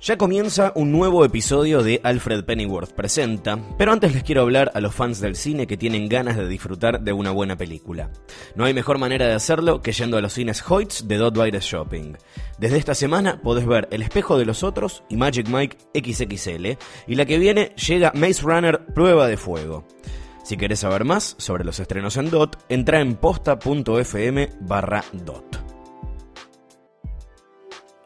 Ya comienza un nuevo episodio de Alfred Pennyworth Presenta, pero antes les quiero hablar a los fans del cine que tienen ganas de disfrutar de una buena película. No hay mejor manera de hacerlo que yendo a los cines Hoyts de Dot Virus Shopping. Desde esta semana podés ver El espejo de los otros y Magic Mike XXL, y la que viene llega Maze Runner Prueba de Fuego. Si querés saber más sobre los estrenos en DOT, entra en posta.fm barra DOT.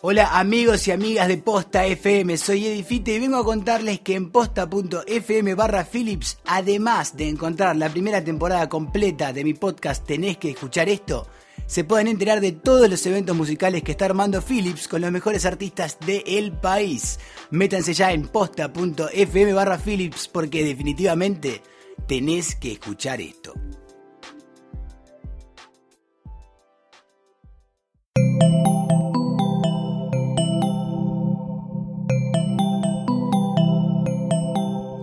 Hola amigos y amigas de Posta FM, soy Edifite y vengo a contarles que en posta.fm barra Philips, además de encontrar la primera temporada completa de mi podcast Tenés que escuchar esto, se pueden enterar de todos los eventos musicales que está armando Philips con los mejores artistas del país. Métanse ya en posta.fm barra Philips porque definitivamente tenés que escuchar esto.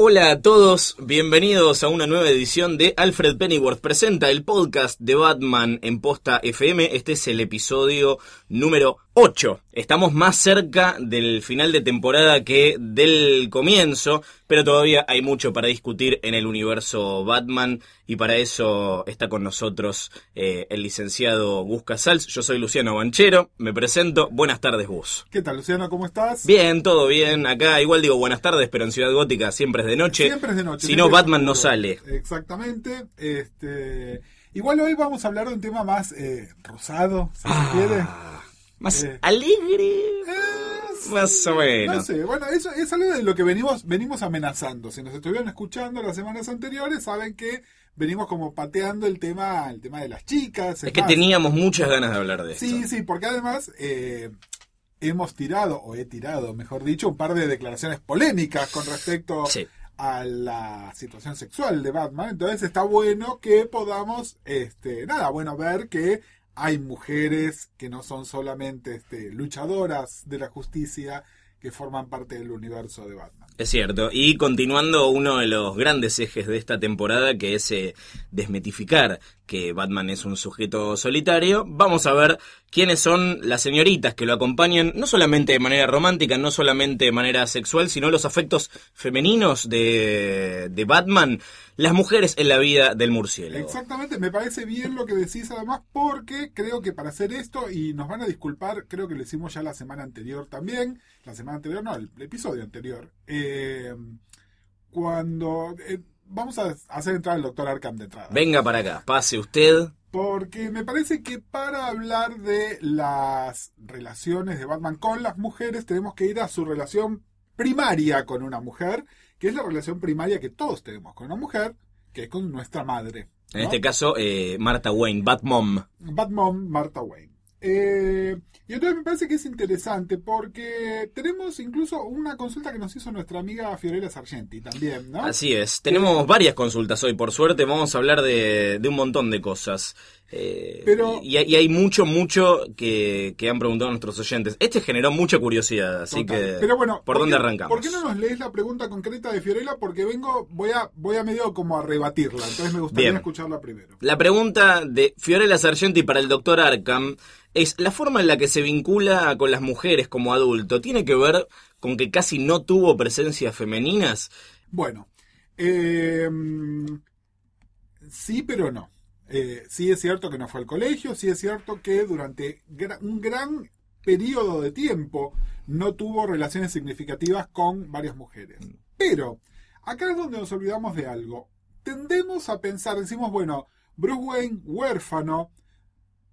Hola a todos, bienvenidos a una nueva edición de Alfred Pennyworth Presenta, el podcast de Batman en Posta FM. Este es el episodio número 8. Estamos más cerca del final de temporada que del comienzo, pero todavía hay mucho para discutir en el universo Batman y para eso está con nosotros eh, el licenciado Gus Casals. Yo soy Luciano Banchero, me presento. Buenas tardes, Gus. ¿Qué tal, Luciano? ¿Cómo estás? Bien, todo bien. Acá igual digo buenas tardes, pero en Ciudad Gótica siempre es de noche. Siempre es de noche. Si no, Batman no sale. Exactamente. Este, igual hoy vamos a hablar de un tema más eh, rosado, si Ah, se quiere. Más Eh. alegre. Eh, Más o menos. No sé, bueno, eso es algo de lo que venimos, venimos amenazando. Si nos estuvieron escuchando las semanas anteriores, saben que venimos como pateando el tema, el tema de las chicas. Es que más, teníamos muchas ganas de hablar de esto. Sí, sí, porque además eh, hemos tirado, o he tirado, mejor dicho, un par de declaraciones polémicas con respecto Sí. a la situación sexual de Batman. Entonces está bueno que podamos, este, nada, bueno, ver que hay mujeres que no son solamente este, luchadoras de la justicia que forman parte del universo de Batman. Es cierto. Y continuando uno de los grandes ejes de esta temporada, que es eh, desmetificar que Batman es un sujeto solitario, vamos a ver quiénes son las señoritas que lo acompañan, no solamente de manera romántica, no solamente de manera sexual, sino los afectos femeninos de, de Batman, las mujeres en la vida del murciélago. Exactamente, me parece bien lo que decís además porque creo que para hacer esto, y nos van a disculpar, creo que lo hicimos ya la semana anterior también, la semana anterior, no, el, episodio anterior, eh, cuando... eh, vamos a hacer entrar al doctor Arkham de entrada. Venga para acá, pase usted. Porque me parece que para hablar de las relaciones de Batman con las mujeres tenemos que ir a su relación primaria con una mujer, que es la relación primaria que todos tenemos con una mujer, que es con nuestra madre. En este caso, eh, Martha Wayne, Batmom. Batmom Martha Wayne. Eh, y entonces me parece que es interesante porque tenemos incluso una consulta que nos hizo nuestra amiga Fiorella Sargenti también, ¿no? Así es. Tenemos varias consultas hoy, por suerte. Vamos a hablar de, de un montón de cosas. Eh, Pero- y, y hay mucho, mucho que, que han preguntado nuestros oyentes. Este generó mucha curiosidad, así Total. que... Pero bueno, ¿por, dónde arrancamos? ¿Por qué no nos lees la pregunta concreta de Fiorella? Porque vengo, voy a, voy a medio como a rebatirla, entonces me gustaría Bien. escucharla primero. La pregunta de Fiorella Sargenti para el doctor Arkham es, ¿la forma en la que se vincula con las mujeres como adulto tiene que ver con que casi no tuvo presencias femeninas? Bueno, eh, sí, pero no. Eh, sí es cierto que no fue al colegio, sí es cierto que durante gra- un gran periodo de tiempo no tuvo relaciones significativas con varias mujeres. Pero acá es donde nos olvidamos de algo. Tendemos a pensar, decimos, bueno, Bruce Wayne, huérfano.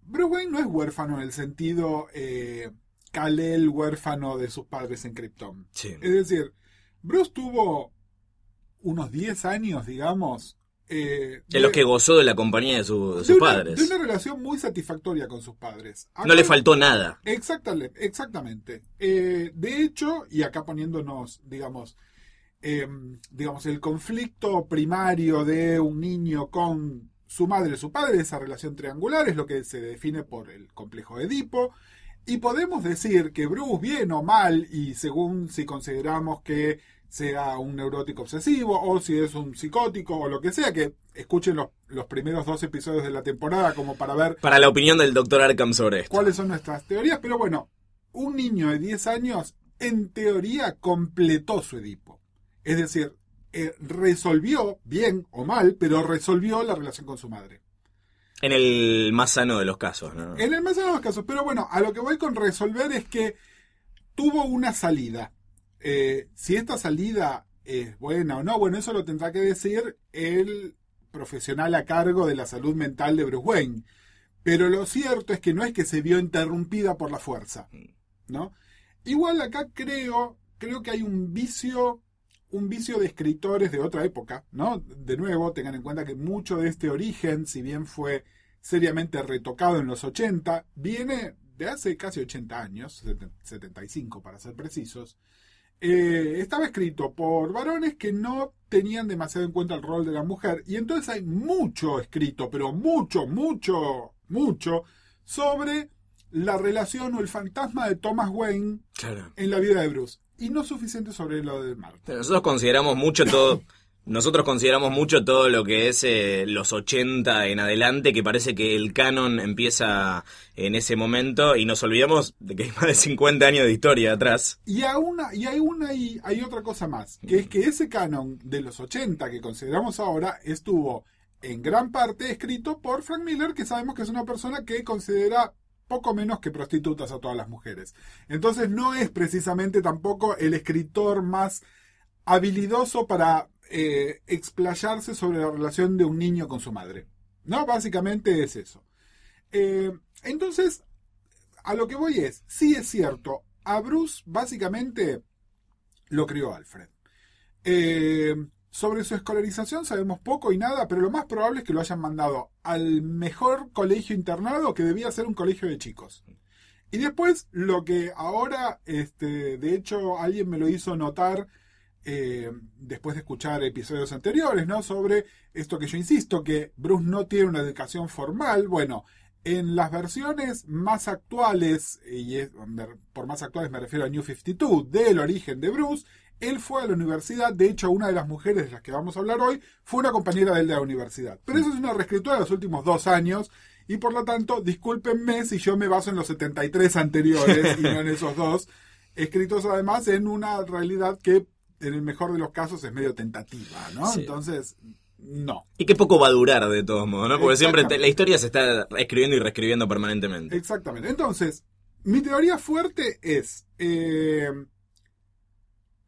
Bruce Wayne no es huérfano en el sentido eh, Kal-El huérfano de sus padres en Krypton. Sí. Es decir, Bruce tuvo unos 10 años, digamos. Eh, En los que gozó de la compañía de, su- de de sus una- padres. de una relación muy satisfactoria con sus padres. No le faltó nada. Exactamente, exactamente. Eh, de hecho, y acá poniéndonos, digamos, eh, digamos, el conflicto primario de un niño con su madre su padre, esa relación triangular, es lo que se define por el complejo de Edipo. Y podemos decir que Bruce, bien o mal, y según si consideramos que sea un neurótico obsesivo, o si es un psicótico, o lo que sea, que escuchen los, los primeros dos episodios de la temporada como para ver Para la opinión del doctor Arkham sobre esto. cuáles son nuestras teorías, pero bueno, un niño de 10 años en teoría completó su Edipo. Es decir, eh, resolvió, bien o mal, pero resolvió la relación con su madre. En el más sano de los casos, ¿no? En el más de los casos, pero bueno, a lo que voy con resolver es que tuvo una salida. Eh, si esta salida es buena o no, bueno, eso lo tendrá que decir el profesional a cargo de la salud mental de Bruce Wayne. Pero lo cierto es que no es que se vio interrumpida por la fuerza, ¿no? Igual acá creo, creo que hay un vicio, un vicio de escritores de otra época, ¿no? De nuevo, tengan en cuenta que mucho de este origen, si bien fue seriamente retocado en los 80, viene de hace casi 80 años, 75 para ser precisos. Eh, estaba escrito por varones que no tenían demasiado en cuenta el rol de la mujer y entonces hay mucho escrito, pero mucho, mucho, mucho sobre la relación o el fantasma de Thomas Wayne Claro. en la vida de Bruce y no suficiente sobre lo de Marta. Nosotros consideramos mucho todo. Nosotros consideramos mucho todo lo que es eh, los 80 en adelante, que parece que el canon empieza en ese momento y nos olvidamos de que hay más de 50 años de historia atrás. Y, aún, y hay, una, y hay otra cosa más, que es que ese canon de los 80 que consideramos ahora estuvo en gran parte escrito por Frank Miller, que sabemos que es una persona que considera poco menos que prostitutas a todas las mujeres. Entonces no es precisamente tampoco el escritor más habilidoso para eh, explayarse sobre la relación de un niño con su madre. No, básicamente es eso. Eh, entonces, a lo que voy es, sí es cierto, a Bruce básicamente lo crió Alfred. Eh, sobre su escolarización sabemos poco y nada, pero lo más probable es que lo hayan mandado al mejor colegio internado que debía ser un colegio de chicos. Y después, lo que ahora, este, de hecho, alguien me lo hizo notar eh, después de escuchar episodios anteriores, ¿no? Sobre esto que yo insisto, que Bruce no tiene una educación formal. Bueno, en las versiones más actuales, y por más actuales me refiero a New 52, del origen de Bruce, él fue a la universidad, de hecho una de las mujeres de las que vamos a hablar hoy fue una compañera de él de la universidad. Pero eso es una reescritura de los últimos dos años y por lo tanto, discúlpenme si yo me baso en los 73 anteriores y no en esos dos, escritos además en una realidad que en el mejor de los casos es medio tentativa, ¿no? Sí. Entonces, no. Y que poco va a durar de todos modos, ¿no? Porque siempre te- la historia se está escribiendo y reescribiendo permanentemente. Exactamente. Entonces, mi teoría fuerte es eh,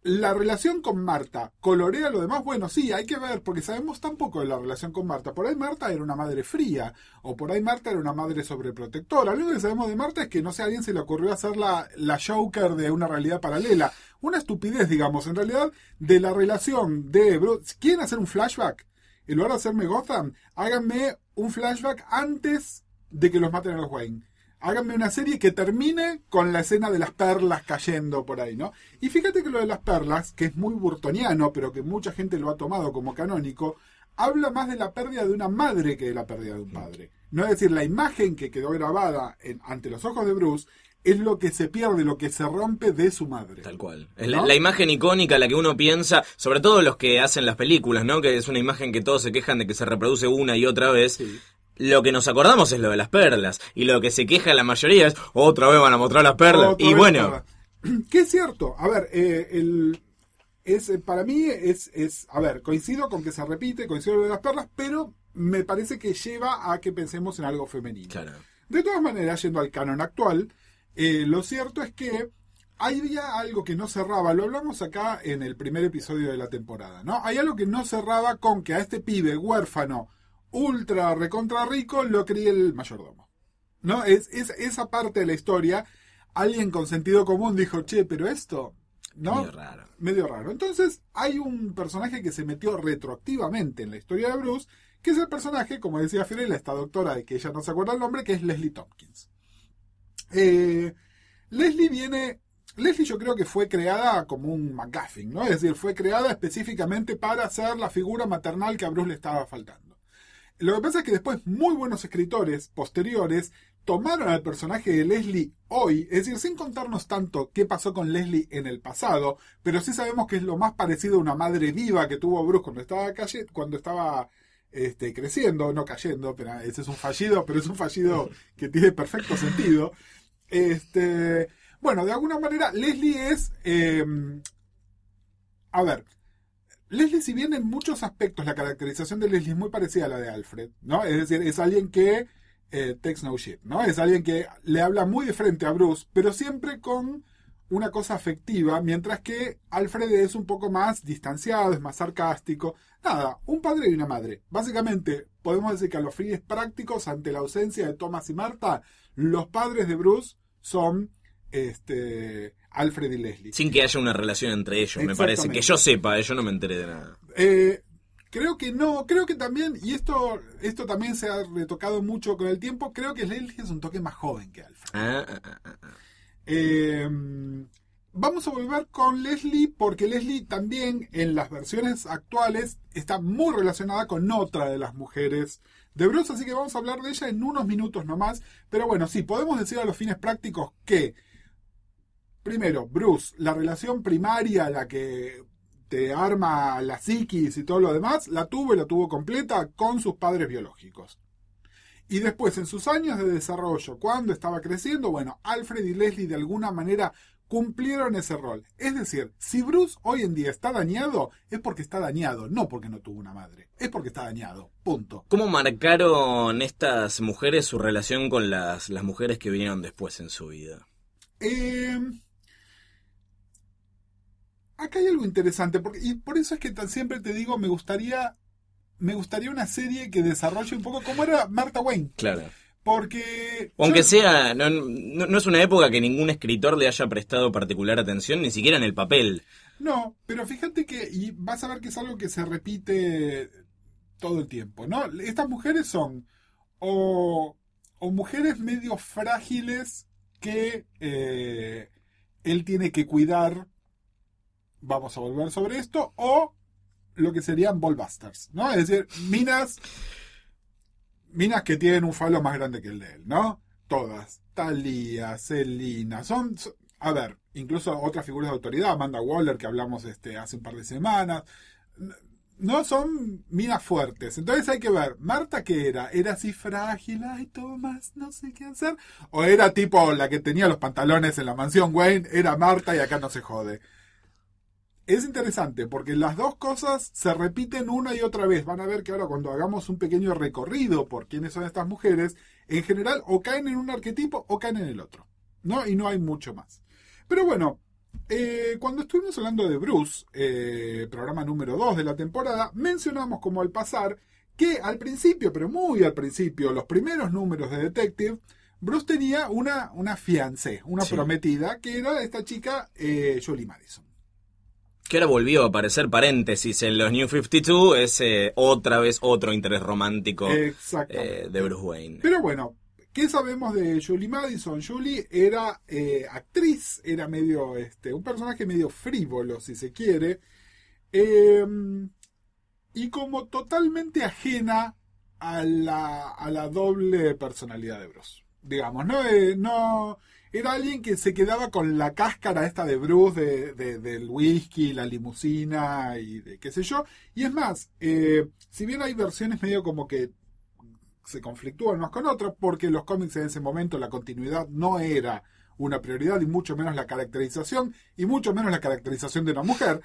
la relación con Marta. ¿Colorea lo demás? Bueno, sí, hay que ver, porque sabemos tan poco de la relación con Marta. Por ahí Marta era una madre fría, o por ahí Marta era una madre sobreprotectora. Lo único que sabemos de Marta es que no sé, a alguien se le ocurrió hacer la, la Joker de una realidad paralela. Una estupidez, digamos, en realidad, de la relación de Bruce. ¿Quieren hacer un flashback? En lugar de hacerme Gotham, háganme un flashback antes de que los maten a los Wayne. Háganme una serie que termine con la escena de las perlas cayendo por ahí, ¿no? Y fíjate que lo de las perlas, que es muy burtoniano, pero que mucha gente lo ha tomado como canónico, habla más de la pérdida de una madre que de la pérdida de un padre. No es decir, la imagen que quedó grabada en- ante los ojos de Bruce es lo que se pierde, lo que se rompe de su madre. Tal cual. Es la, ¿No? la imagen icónica, la que uno piensa, sobre todo los que hacen las películas, ¿no? Que es una imagen que todos se quejan de que se reproduce una y otra vez. Sí. Lo que nos acordamos es lo de las perlas. Y lo que se queja la mayoría es, otra vez van a mostrar las perlas. Otra y bueno. Que es cierto. A ver, eh, el, es, eh, para mí es, es, a ver, coincido con que se repite, coincido con lo de las perlas, pero me parece que lleva a que pensemos en algo femenino. claro. De todas maneras, yendo al canon actual, eh, lo cierto es que había algo que no cerraba, lo hablamos acá en el primer episodio de la temporada, ¿no? Hay algo que no cerraba con que a este pibe huérfano, ultra recontra rico, lo críe el mayordomo. ¿No? Es, es esa parte de la historia. Alguien con sentido común dijo, che, pero esto, ¿no? Medio raro. medio raro. Entonces, hay un personaje que se metió retroactivamente en la historia de Bruce, que es el personaje, como decía Fiorella, esta doctora de que ella no se acuerda el nombre, que es Leslie Tompkins. Eh, Leslie viene. Leslie yo creo que fue creada como un McGuffin, ¿no? Es decir, fue creada específicamente para ser la figura maternal que a Bruce le estaba faltando. Lo que pasa es que después muy buenos escritores posteriores tomaron al personaje de Leslie hoy, es decir, sin contarnos tanto qué pasó con Leslie en el pasado, pero sí sabemos que es lo más parecido a una madre viva que tuvo Bruce cuando estaba calle, cuando estaba este, creciendo, no cayendo, pero ese es un fallido, pero es un fallido que tiene perfecto sentido. Este, bueno, de alguna manera, Leslie es. eh, a ver. Leslie, si bien en muchos aspectos la caracterización de Leslie es muy parecida a la de Alfred, ¿no? Es decir, es alguien que eh, takes no shit, ¿no? Es alguien que le habla muy de frente a Bruce, pero siempre con una cosa afectiva, mientras que Alfred es un poco más distanciado, es más sarcástico. Nada, un padre y una madre. Básicamente, podemos decir que a los fines prácticos, ante la ausencia de Thomas y Marta, los padres de Bruce son este, Alfred y Leslie. Sin que haya una relación entre ellos, me parece. Que yo sepa, eh, yo no me enteré de nada. Eh, creo que no, creo que también, y esto, esto también se ha retocado mucho con el tiempo, creo que Leslie es un toque más joven que Alfred. Ah, ah, ah. Eh, vamos a volver con Leslie porque Leslie también en las versiones actuales está muy relacionada con otra de las mujeres de Bruce, así que vamos a hablar de ella en unos minutos nomás. Pero bueno, sí, podemos decir a los fines prácticos que, primero, Bruce, la relación primaria, la que te arma la psiquis y todo lo demás, la tuvo y la tuvo completa con sus padres biológicos. Y después, en sus años de desarrollo, cuando estaba creciendo, bueno, Alfred y Leslie de alguna manera cumplieron ese rol. Es decir, si Bruce hoy en día está dañado, es porque está dañado, no porque no tuvo una madre. Es porque está dañado. Punto. ¿Cómo marcaron estas mujeres su relación con las, las mujeres que vinieron después en su vida? Eh, acá hay algo interesante, porque, y por eso es que tan siempre te digo, me gustaría, me gustaría una serie que desarrolle un poco como era Martha Wayne. Claro. Porque. Aunque yo- sea, no, no- no es una época que ningún escritor le haya prestado particular atención, ni siquiera en el papel. No, pero fíjate que, y vas a ver que es algo que se repite todo el tiempo, ¿no? Estas mujeres son o, o mujeres medio frágiles que eh, él tiene que cuidar, vamos a volver sobre esto, o lo que serían ballbusters, ¿no? Es decir, minas, minas que tienen un falo más grande que el de él, ¿no? Todas, Thalía, Selina, son, a ver, incluso otras figuras de autoridad, Amanda Waller, que hablamos este, hace un par de semanas, no son minas fuertes. Entonces hay que ver, Marta, ¿qué era? ¿Era así frágil? Ay, Tomás, no sé qué hacer. ¿O era tipo la que tenía los pantalones en la mansión Wayne? Era Marta y acá no se jode. Es interesante porque las dos cosas se repiten una y otra vez. Van a ver que ahora cuando hagamos un pequeño recorrido por quiénes son estas mujeres, en general o caen en un arquetipo o caen en el otro. ¿No? Y no hay mucho más. Pero bueno, eh, cuando estuvimos hablando de Bruce, eh, programa número 2 de la temporada, mencionamos como al pasar que al principio, pero muy al principio, los primeros números de Detective, Bruce tenía una, una fiancé, una Sí. prometida, que era esta chica eh, Jolie Madison. Que ahora volvió a aparecer paréntesis en los New 52, es eh, otra vez otro interés romántico eh, de Bruce Wayne. Pero bueno, ¿qué sabemos de Julie Madison? Julie era eh, actriz, era medio, este, un personaje medio frívolo, si se quiere, eh, y como totalmente ajena a la, a la doble personalidad de Bruce. Digamos, no, Eh, no era alguien que se quedaba con la cáscara esta de Bruce, de, de- del whisky, la limusina y de qué sé yo. Y es más, eh, si bien hay versiones medio como que se conflictúan unos con otros, porque los cómics en ese momento la continuidad no era una prioridad, y mucho menos la caracterización, y mucho menos la caracterización de una mujer.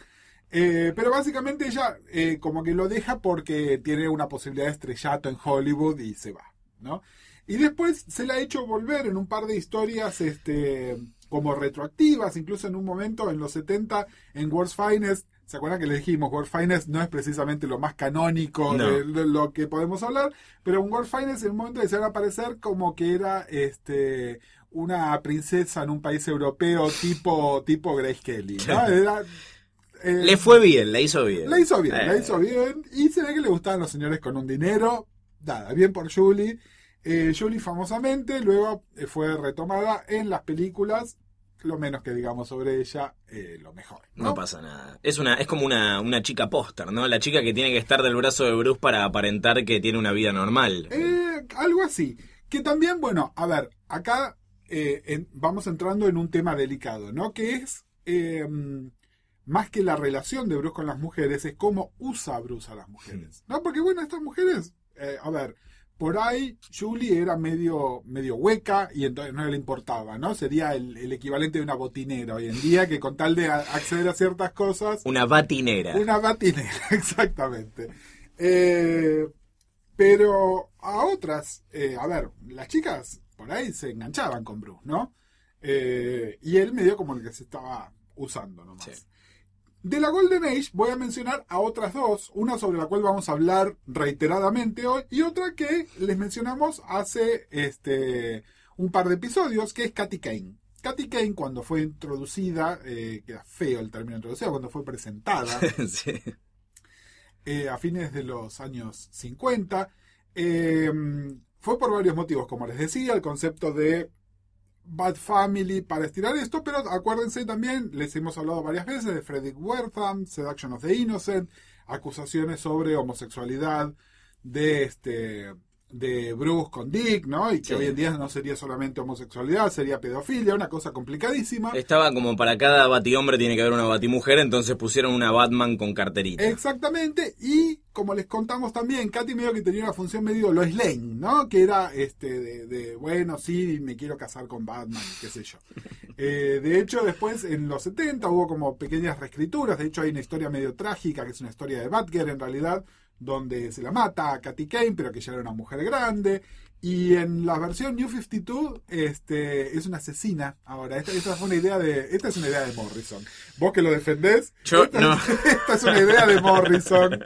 Eh, pero básicamente ella eh, como que lo deja porque tiene una posibilidad de estrellato en Hollywood y se va, ¿no? Y después se la ha hecho volver en un par de historias este, como retroactivas, incluso en un momento en los 70 en World's Finest. ¿Se acuerdan que le dijimos? World Finest no es precisamente lo más canónico No. de, lo que podemos hablar, pero en World Finest en un momento desearon aparecer como que era este una princesa en un país europeo tipo tipo Grace Kelly. ¿no? Era, eh, Le fue bien, la hizo bien. la hizo bien, la Eh, hizo bien. Y se ve que le gustaban los señores con un dinero. Nada, bien por Julie. Eh, Julie famosamente luego eh, fue retomada en las películas. Lo menos que digamos sobre ella, eh, lo mejor. No, ¿no? pasa nada. Es una, es como una, una chica póster, ¿no? La chica que tiene que estar del brazo de Bruce para aparentar que tiene una vida normal. Eh, algo así. Que también, bueno, a ver, acá eh, en- vamos entrando en un tema delicado, ¿no? Que es, eh, más que la relación de Bruce con las mujeres, es cómo usa Bruce a las mujeres, ¿no? Porque, bueno, estas mujeres, eh, a ver, por ahí Julie era medio, medio hueca y entonces no le importaba, ¿no? Sería el, el equivalente de una botinera hoy en día, que con tal de a- acceder a ciertas cosas, Una batinera. una batinera, exactamente. Eh, pero a otras, eh, a ver, las chicas por ahí se enganchaban con Bruce, ¿no? Eh, y él medio como el que se estaba usando nomás. Sí. De la Golden Age voy a mencionar a otras dos, una sobre la cual vamos a hablar reiteradamente hoy y otra que les mencionamos hace este un par de episodios, que es Katy Kane. Katy Kane cuando fue introducida, eh, queda feo el término introducida, cuando fue presentada, Sí. eh, a fines de los años 50. Eh, fue por varios motivos, como les decía, el concepto de Bad Family para estirar esto, pero acuérdense también, les hemos hablado varias veces de Frederick Wertham, Seduction of the Innocent, acusaciones sobre homosexualidad de este de Bruce con Dick, ¿no? Y que Sí. hoy en día no sería solamente homosexualidad, sería pedofilia, una cosa complicadísima. Estaba como para cada batihombre tiene que haber una batimujer, entonces pusieron una Batman con carterita. Exactamente, y como les contamos también, Katy medio que tenía una función medio Lois Lane, ¿no? Que era este de, de, bueno, sí, me quiero casar con Batman, qué sé yo. Eh, de hecho, después en los 70 hubo como pequeñas reescrituras, de hecho hay una historia medio trágica, que es una historia de Batgirl en realidad, donde se la mata a Katy Kane, pero que ya era una mujer grande. Y en la versión New 52, este, es una asesina. Ahora, esta, esta fue una idea de, esta es una idea de Morrison. Vos que lo defendés, Yo esta, no. esta es una idea de Morrison.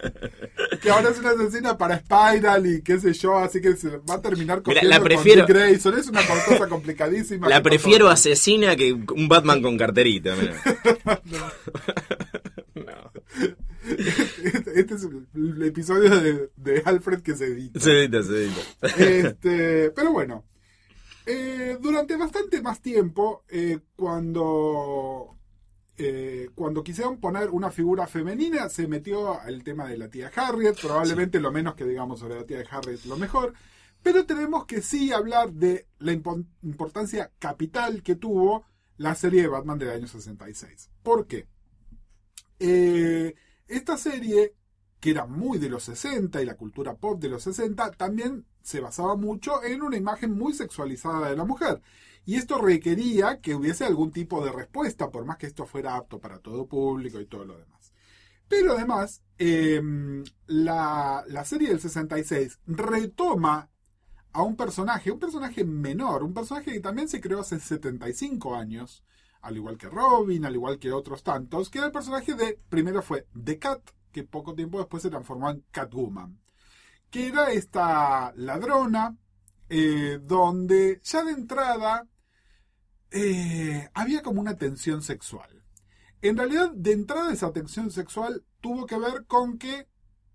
Que ahora es una asesina para Spiral y qué sé yo, así que se va a terminar Mira, la con prefiero- Dick Grayson. Es una cosa complicadísima. La prefiero asesina que un Batman con carterita. mira. Este, este es el, el episodio de, de Alfred que se edita. Se edita, se edita. Este, pero bueno, eh, durante bastante más tiempo, eh, cuando, eh, cuando quisieron poner una figura femenina, se metió el tema de la tía Harriet, probablemente lo menos que digamos sobre la tía de Harriet, lo mejor. Pero tenemos que sí hablar de la impo- importancia capital que tuvo la serie de Batman del año 66. ¿Por qué? Eh, esta serie, que era muy de los 60 y la cultura pop de los 60, también se basaba mucho en una imagen muy sexualizada de la mujer. Y esto requería que hubiese algún tipo de respuesta, por más que esto fuera apto para todo público y todo lo demás. Pero además, eh, la, la serie del 66 retoma a un personaje, un personaje menor, un personaje que también se creó hace 75 años, al igual que Robin, al igual que otros tantos, que era el personaje de, primero fue The Cat, que poco tiempo después se transformó en Catwoman, que era esta ladrona, eh, donde ya de entrada eh, había como una tensión sexual. En realidad, de entrada esa tensión sexual tuvo que ver con que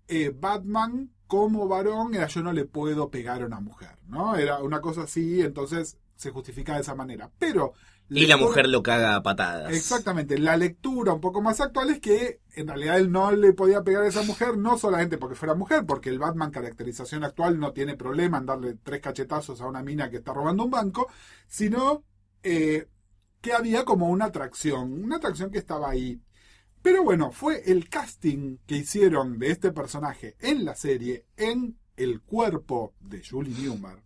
eh, Batman como varón era yo no le puedo pegar a una mujer, ¿no? Era una cosa así, entonces se justifica de esa manera. Pero... Y la mujer lo caga a patadas. Exactamente, la lectura un poco más actual es que en realidad él no le podía pegar a esa mujer, no solamente porque fuera mujer, porque el Batman caracterización actual no tiene problema en darle tres cachetazos a una mina que está robando un banco, sino eh, que había como una atracción, una atracción que estaba ahí. Pero bueno, fue el casting que hicieron de este personaje en la serie, en el cuerpo de Julie Newmar,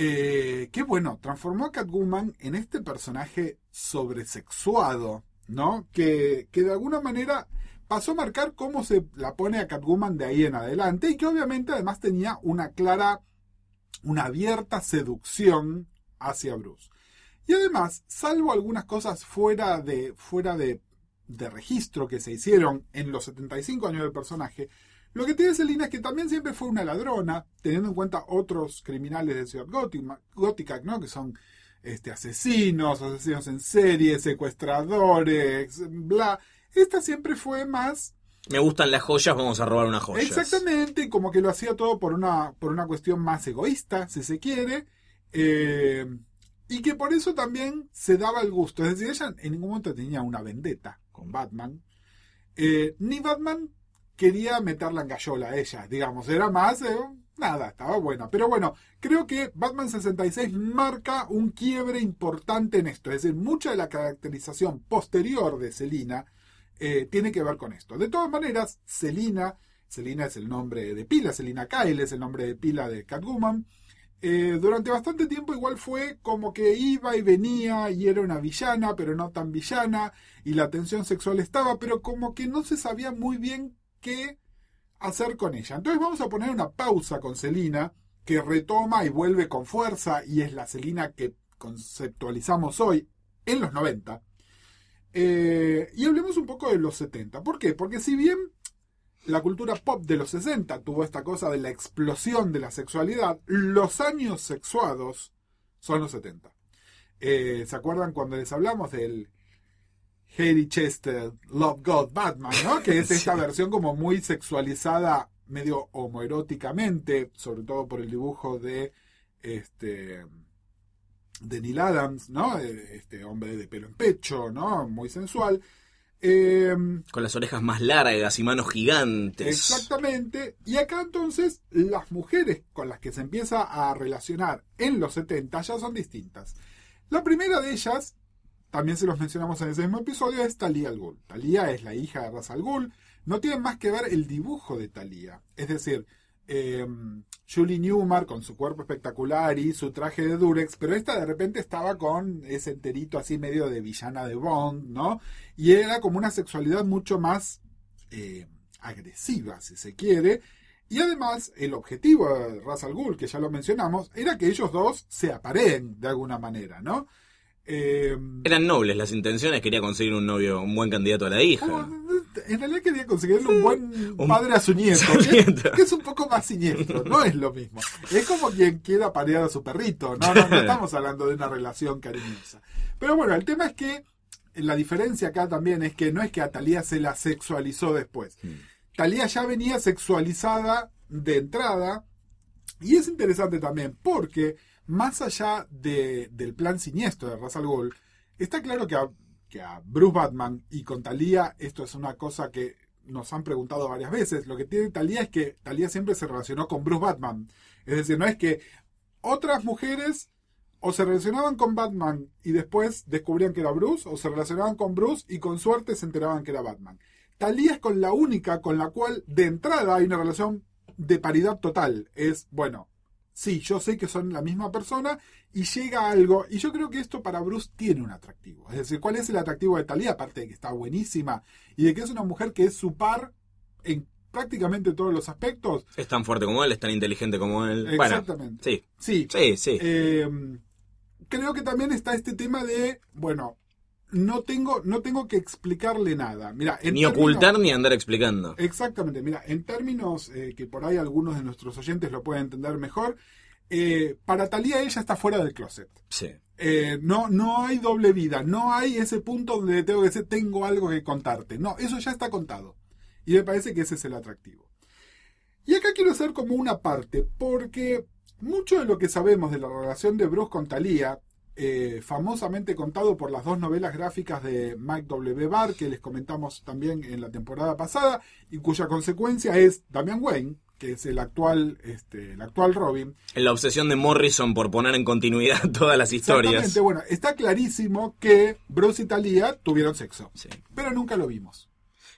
eh, que bueno, transformó a Catwoman en este personaje sobresexuado, ¿no? Que, que de alguna manera pasó a marcar cómo se la pone a Catwoman de ahí en adelante y que obviamente además tenía una clara una abierta seducción hacia Bruce. Y además, salvo algunas cosas fuera de, fuera de, de registro que se hicieron en los 75 años del personaje, lo que tiene Selina es que también siempre fue una ladrona, teniendo en cuenta otros criminales de Ciudad Gótica, Gótica ¿no? que son este, asesinos, asesinos en serie, secuestradores, bla. Esta siempre fue más Me gustan las joyas, vamos a robar unas joyas. Exactamente, como que lo hacía todo por una, por una cuestión más egoísta, si se quiere, eh, y que por eso también se daba el gusto. Es decir, ella en ningún momento tenía una vendetta con Batman, eh, ni Batman quería meterla en gallola a ella, digamos, era más, eh, nada, estaba buena. Pero bueno, creo que Batman 66 marca un quiebre importante en esto, es decir, mucha de la caracterización posterior de Selina eh, tiene que ver con esto. De todas maneras, Selina, Selina es el nombre de pila, Selina Kyle es el nombre de pila de Catwoman. eh, durante bastante tiempo igual fue como que iba y venía y era una villana, pero no tan villana, y la tensión sexual estaba, pero como que no se sabía muy bien qué hacer con ella. Entonces vamos a poner una pausa con Selina, que retoma y vuelve con fuerza, y es la Selina que conceptualizamos hoy en los 90. Eh, y hablemos un poco de los 70. ¿Por qué? Porque si bien la cultura pop de los 60 tuvo esta cosa de la explosión de la sexualidad, los años sexuados son los 70. Eh, ¿Se acuerdan cuando les hablamos del Harry Chester Love God Batman, ¿no? Que es esta versión como muy sexualizada, medio homoeróticamente, sobre todo por el dibujo de este de Neil Adams, ¿no? Eh, Este hombre de pelo en pecho, ¿no? Muy sensual. Eh, Con las orejas más largas y manos gigantes. Exactamente. Y acá entonces las mujeres con las que se empieza a relacionar en los 70 ya son distintas. La primera de ellas, también se los mencionamos en ese mismo episodio, es Talia al. Talia es la hija de Ra's al Ghul. No tiene más que ver el dibujo de Talia. Es decir, eh, Julie Newmar con su cuerpo espectacular y su traje de Durex, pero esta de repente estaba con ese enterito así medio de villana de Bond, ¿no? Y era como una sexualidad mucho más eh, agresiva, si se quiere. Y además, el objetivo de Ra's al Ghul, que ya lo mencionamos, era que ellos dos se apareen de alguna manera, ¿no? Eh, Eran nobles las intenciones, quería conseguir un novio, un buen candidato a la hija. como- en realidad quería conseguirle un buen Un- padre a su nieto, su que, es un poco más siniestro, no es lo mismo. Es como quien quiera parear a su perrito, no, no, no estamos hablando de una relación cariñosa. Pero bueno, el tema es que la diferencia acá también es que no es que a Talía se la sexualizó después. Talía ya venía sexualizada de entrada. Y es interesante también porque, más allá de- del plan siniestro de Ra's al Ghul, está claro que a, que a Bruce Batman y con Talía esto es una cosa que nos han preguntado varias veces. Lo que tiene Talía es que Talía siempre se relacionó con Bruce Batman. Es decir, no es que otras mujeres o se relacionaban con Batman y después descubrían que era Bruce, o se relacionaban con Bruce y con suerte se enteraban que era Batman. Talía es con la única con la cual de entrada hay una relación de paridad total. Es, bueno, sí, yo sé que son la misma persona y llega algo. Y yo creo que esto para Bruce tiene un atractivo. Es decir, ¿cuál es el atractivo de Talía? Aparte de que está buenísima y de que es una mujer que es su par en prácticamente todos los aspectos. Es tan fuerte como él, es tan inteligente como él. Bueno, Exactamente. sí, Sí, sí, sí. eh, creo que también está este tema de, bueno, no tengo, no tengo que explicarle nada. Mira, ni términos- ocultar ni andar explicando. Exactamente, mira, en términos eh, que por ahí algunos de nuestros oyentes lo pueden entender mejor, eh, para Talía ella está fuera del closet. Sí. Eh, no, no hay doble vida, no hay ese punto donde tengo que decir tengo algo que contarte. No, eso ya está contado. Y me parece que ese es el atractivo. Y acá quiero hacer como una parte, porque mucho de lo que sabemos de la relación de Bruce con Thalía, eh, famosamente contado por las dos novelas gráficas de Mike W. Barr, que les comentamos también en la temporada pasada, y cuya consecuencia es Damian Wayne, que es el actual, este, el actual Robin, En la obsesión de Morrison por poner en continuidad todas las historias. Exactamente, bueno, está clarísimo que Bruce y Talia tuvieron sexo, Sí. pero nunca lo vimos.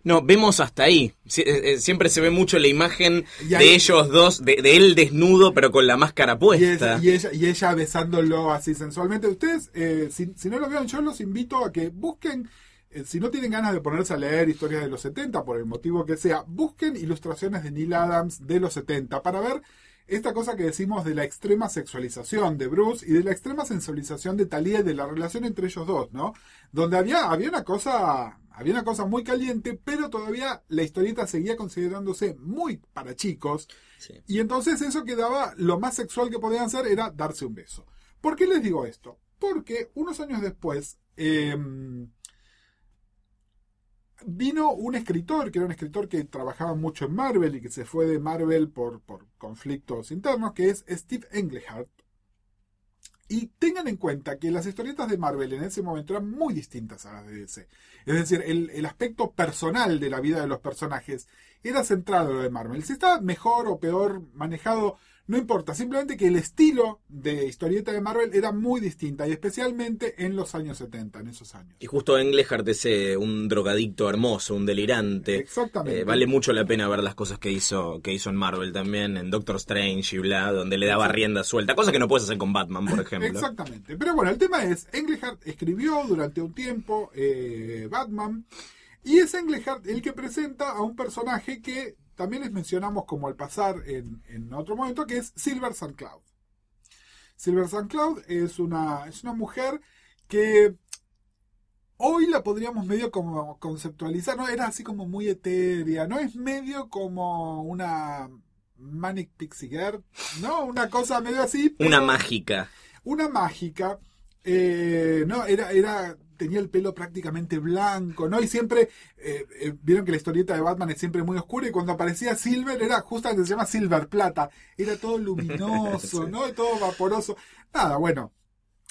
No, vemos hasta ahí. Sie- eh, eh, Siempre se ve mucho la imagen ahí- de ellos dos, de, de él desnudo, pero con la máscara Y, puesta. es- y ella, y ella besándolo así sensualmente. Ustedes, eh, si, si no lo vieron, yo los invito a que busquen, eh, si no tienen ganas de ponerse a leer historias de los 70, por el motivo que sea, busquen ilustraciones de Neil Adams de los 70 para ver esta cosa que decimos de la extrema sexualización de Bruce y de la extrema sensualización de Talia y de la relación entre ellos dos, ¿no? Donde había, había una cosa, había una cosa muy caliente, pero todavía la historieta seguía considerándose muy para chicos. Sí. Y entonces eso quedaba, lo más sexual que podían hacer era darse un beso. ¿Por qué les digo esto? Porque unos años después, eh, vino un escritor, que era un escritor que trabajaba mucho en Marvel y que se fue de Marvel por, por conflictos internos, que es Steve Englehart. Y tengan en cuenta que las historietas de Marvel en ese momento eran muy distintas a las de DC. Es decir, el, el aspecto personal de la vida de los personajes era centrado en lo de Marvel. Si está mejor o peor manejado, no importa. Simplemente que el estilo de historieta de Marvel era muy distinta, y especialmente en los años 70, en esos años. Y justo Englehart es eh, un drogadicto hermoso, un delirante. Exactamente. Eh, vale mucho la pena ver las cosas que hizo, que hizo en Marvel también, en Doctor Strange y bla, donde le daba rienda suelta, cosa que no puedes hacer con Batman, por ejemplo. Exactamente. Pero bueno, el tema es, Englehart escribió durante un tiempo eh, Batman, y es Englehart el que presenta a un personaje que también les mencionamos como al pasar en, en otro momento, que es Silver St. Cloud. Silver St. Cloud es una, es una mujer que hoy la podríamos medio como conceptualizar, ¿no? Era así como muy etérea, ¿no? Es medio como una Manic Pixie Girl, ¿no? Una cosa medio así. pero- Una mágica. una mágica. eh, no, era, era, tenía el pelo prácticamente blanco, ¿no? Y siempre, eh, eh, vieron que la historieta de Batman es siempre muy oscura y cuando aparecía Silver era justamente se llama Silver Plata, era todo luminoso, ¿no? Todo vaporoso. Nada, bueno,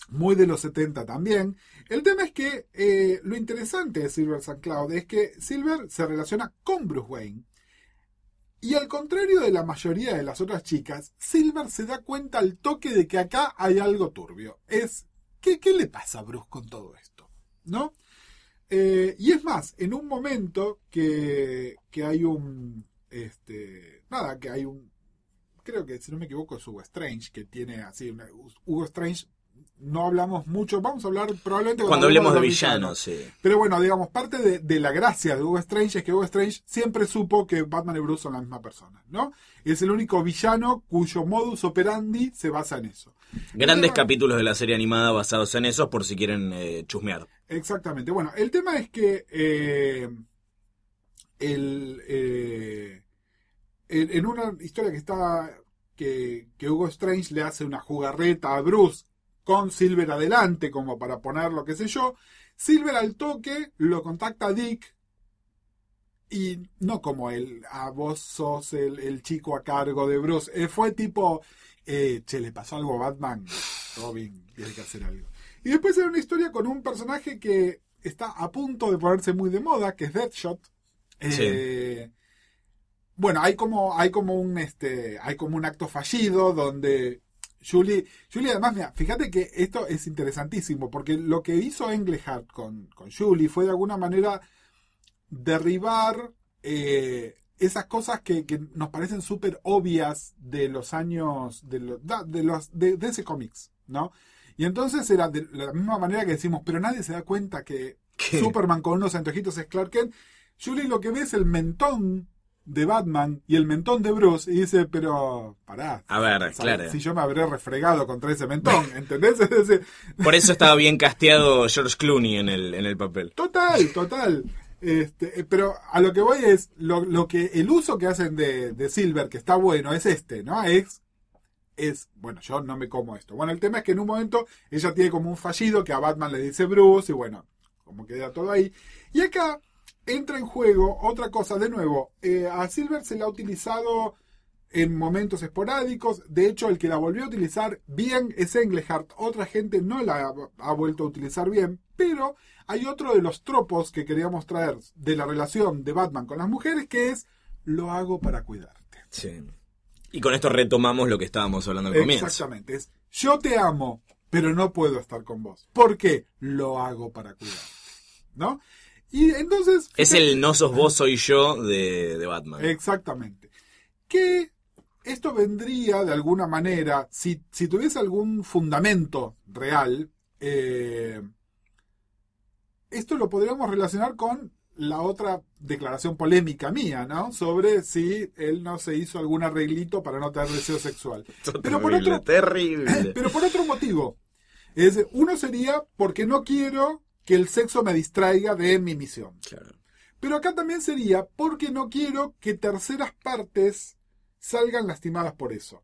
muy de los 70 también. El tema es que eh, lo interesante de Silver St. Cloud es que Silver se relaciona con Bruce Wayne. Y al contrario de la mayoría de las otras chicas, Silver se da cuenta al toque de que acá hay algo turbio. Es, ¿qué, qué le pasa a Bruce con todo esto? ¿No? Eh, y es más, en un momento que, que hay un, este, nada, que hay un, creo que si no me equivoco es Hugo Strange, que tiene así, una- Hugo Strange, no hablamos mucho, vamos a hablar probablemente Cuando hablemos de villanos, sí. pero bueno, digamos, parte de, de la gracia de Hugo Strange es que Hugo Strange siempre supo que Batman y Bruce son la misma persona, ¿no? Es el único villano cuyo modus operandi se basa en eso. Grandes tema- capítulos de la serie animada basados en esos por si quieren eh, chusmear. Exactamente. Bueno, el tema es que eh, el, eh, en, en una historia que está que, que Hugo Strange le hace una jugarreta a Bruce con Silver adelante, como para ponerlo, qué sé yo. Silver al toque lo contacta Dick y no como él, a vos sos el, el chico a cargo de Bruce. Eh, fue tipo, eh, che, le pasó algo a Batman. Robin tiene que hacer algo. Y después hay una historia con un personaje que está a punto de ponerse muy de moda, que es Deadshot. Eh, Bueno, hay como, hay como un este, hay como un acto fallido donde Julie, Julie además, mira, fíjate que esto es interesantísimo, porque lo que hizo Englehart con, con Julie fue de alguna manera derribar eh, esas cosas que, que nos parecen súper obvias de los años, de, los de, los, de, de ese cómics, ¿no? Y entonces era de la misma manera que decimos, pero nadie se da cuenta que ¿Qué? Superman con unos anteojitos es Clark Kent. Julie lo que ve es el mentón de Batman y el mentón de Bruce y dice, pero pará. A ver. Si yo me habré refregado contra ese mentón, ¿entendés? Por eso estaba bien casteado George Clooney en el, en el papel. Total, total. Este, eh, pero a lo que voy es, lo, lo que el uso que hacen de, de Silver, que está bueno, es este, ¿no? Es, es, bueno, yo no me como esto. Bueno, el tema es que en un momento ella tiene como un fallido que a Batman le dice Bruce y bueno, como queda todo ahí. Y acá entra en juego otra cosa, de nuevo, eh, a Silver se la ha utilizado en momentos esporádicos. De hecho, el que la volvió a utilizar bien es Englehart. Otra gente no la ha, ha vuelto a utilizar bien. Pero hay otro de los tropos que queríamos traer de la relación de Batman con las mujeres, que es lo hago para cuidarte. Sí. Y con esto retomamos lo que estábamos hablando al comienzo. Exactamente. Es yo te amo, pero no puedo estar con vos. ¿Por qué? Lo hago para cuidarte. ¿No? Y entonces. Es el no sos vos, soy yo de, de Batman. Exactamente. Que esto vendría de alguna manera, si, si tuviese algún fundamento real, eh, esto lo podríamos relacionar con la otra declaración polémica mía, ¿no? Sobre si él no se hizo algún arreglito para no tener deseo sexual. Pero por Terrible, otro, terrible. pero por otro motivo. Es decir, uno sería porque no quiero que el sexo me distraiga de mi misión. Claro. Pero acá también sería porque no quiero que terceras partes salgan lastimadas por eso.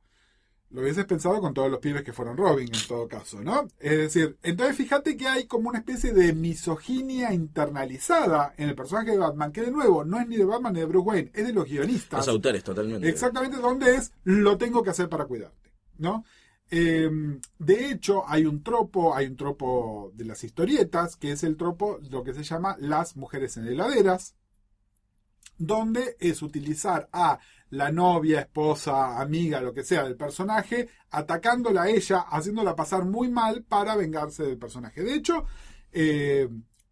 Lo hubieses pensado con todos los pibes que fueron Robin en todo caso, ¿no? Es decir, entonces fíjate que hay como una especie de misoginia internalizada en el personaje de Batman, que de nuevo no es ni de Batman ni de Bruce Wayne, es de los guionistas. Los autores, totalmente. Exactamente donde es lo tengo que hacer para cuidarte, ¿no? Eh, de hecho, hay un tropo, hay un tropo de las historietas, que es el tropo, lo que se llama las mujeres en heladeras, donde es utilizar a la novia, esposa, amiga, lo que sea del personaje, atacándola a ella, haciéndola pasar muy mal para vengarse del personaje. De hecho, eh,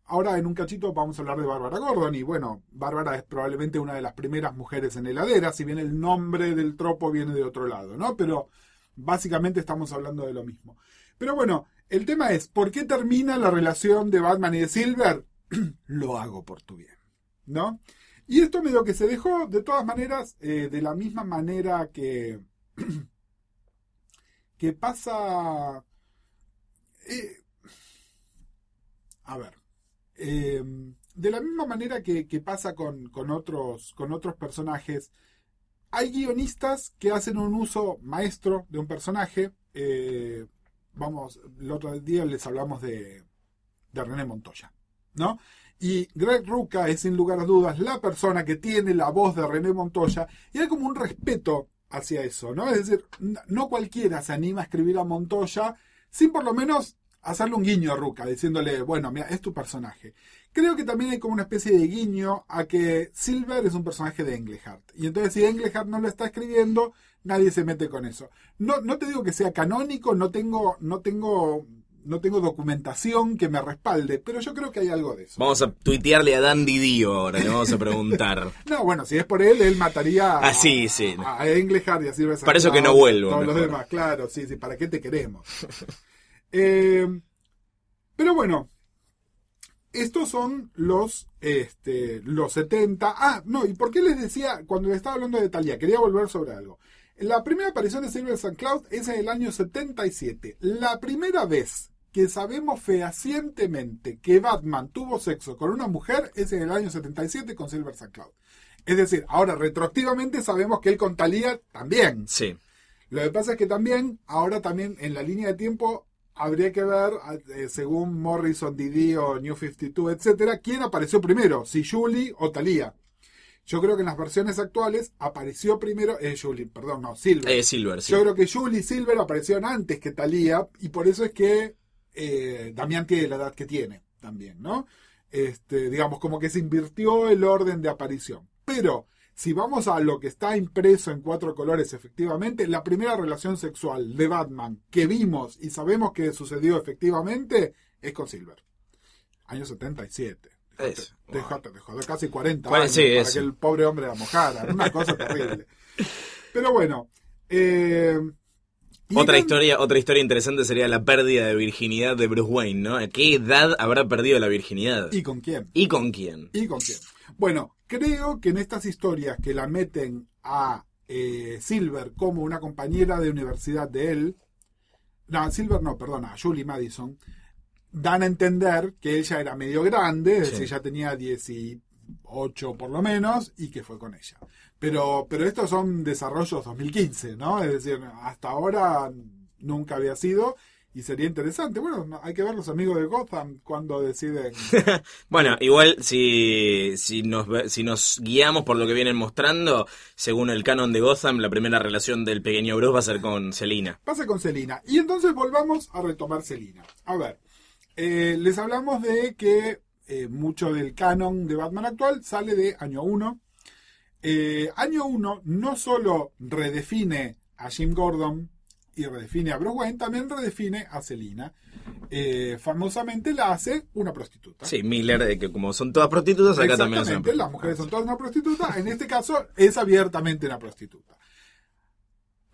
ahora en un cachito vamos a hablar de Bárbara Gordon y bueno, Bárbara es probablemente una de las primeras mujeres en heladera, si bien el nombre del tropo viene de otro lado, ¿no? Pero básicamente estamos hablando de lo mismo. Pero bueno, el tema es, ¿por qué termina la relación de Batman y de Silver? lo hago por tu bien, ¿no? Y esto medio que se dejó, de todas maneras, eh, de la misma manera que, que pasa... eh, a ver, eh, de la misma manera que, que pasa con, con otros, con otros personajes, hay guionistas que hacen un uso maestro de un personaje. eh, vamos, el otro día les hablamos de, de René Montoya, ¿no? Y Greg Rucka es sin lugar a dudas la persona que tiene la voz de René Montoya y hay como un respeto hacia eso, ¿no? Es decir, no cualquiera se anima a escribir a Montoya sin por lo menos hacerle un guiño a Rucka, diciéndole, bueno, mira, es tu personaje. Creo que también hay como una especie de guiño a que Silver es un personaje de Englehart. Y entonces si Englehart no lo está escribiendo, nadie se mete con eso. No, no te digo que sea canónico, no tengo, no tengo, no tengo documentación que me respalde, pero yo creo que hay algo de eso. Vamos a tuitearle a Dandy Dio ahora, le vamos a preguntar. No, bueno, si es por él, él mataría a, Ah, sí, sí. a, a Englehart y a Silver Para eso que no vuelvo, Todos los demás, claro, sí, sí, ¿para qué te queremos? Eh, pero bueno, estos son los, este, los 70. Ah, no, ¿y por qué les decía, cuando les estaba hablando de Talia, quería volver sobre algo? La primera aparición de Silver St. Cloud es en el año 77. La primera vez que sabemos fehacientemente que Batman tuvo sexo con una mujer es en el año 77 con Silver St. Cloud. Es decir, ahora retroactivamente sabemos que él con Talia también. Sí. Lo que pasa es que también, ahora también en la línea de tiempo, habría que ver, eh, según Morrison, Didi o New 52, etcétera, quién apareció primero, si Julie o Thalía. Yo creo que en las versiones actuales apareció primero, eh, Julie, perdón, no, Silver. Eh, Silver, sí. Yo creo que Julie y Silver aparecieron antes que Thalía y por eso es que eh, Damián tiene la edad que tiene también, ¿no? Este, digamos, como que se invirtió el orden de aparición. Pero si vamos a lo que está impreso en cuatro colores, efectivamente, la primera relación sexual de Batman que vimos y sabemos que sucedió efectivamente es con Silver. Año 77. Dejate, Es, dejate, de joder, casi 40 Bueno, años sí, para que el pobre hombre la mojara. Una cosa terrible. Pero bueno. eh, Otra historia, otra historia interesante sería la pérdida de virginidad de Bruce Wayne, ¿no? ¿A qué edad habrá perdido la virginidad? ¿Y con quién? ¿Y con quién? ¿Y con quién? Bueno, creo que en estas historias que la meten a eh, Silver como una compañera de universidad de él, no, Silver no, perdona, a Julie Madison, dan a entender que ella era medio grande, es Sí. decir, ya tenía 18 por lo menos, y que fue con ella. Pero, pero estos son desarrollos 2015, ¿no? Es decir, hasta ahora nunca había sido. Y sería interesante. Bueno, no- hay que ver los amigos de Gotham cuando deciden Bueno, igual si, si, nos, si nos guiamos por lo que vienen mostrando, según el canon de Gotham, la primera relación del pequeño Bruce va a ser con Selina. pasa con Selina. Y entonces volvamos a retomar Selina. A ver, eh, les hablamos de que eh, mucho del canon de Batman actual sale de año 1. año 1 no solo redefine a Jim Gordon y redefine a Bruce Wayne, también redefine a Selina. Eh, famosamente la hace una prostituta. Sí, Miller, eh, que como son todas prostitutas, acá también Exactamente, las mujeres son todas una prostituta, en este caso es abiertamente una prostituta.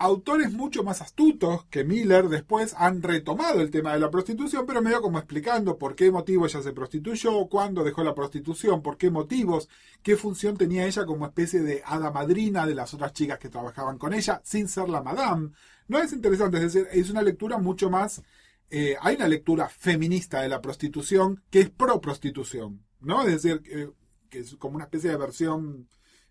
Autores mucho más astutos que Miller después han retomado el tema de la prostitución, pero medio como explicando por qué motivo ella se prostituyó, cuándo dejó la prostitución, por qué motivos, qué función tenía ella como especie de hada madrina de las otras chicas que trabajaban con ella, sin ser la madame. No es interesante, es decir, es una lectura mucho más... eh, hay una lectura feminista de la prostitución que es pro prostitución, ¿no? Es decir, que es como una especie de versión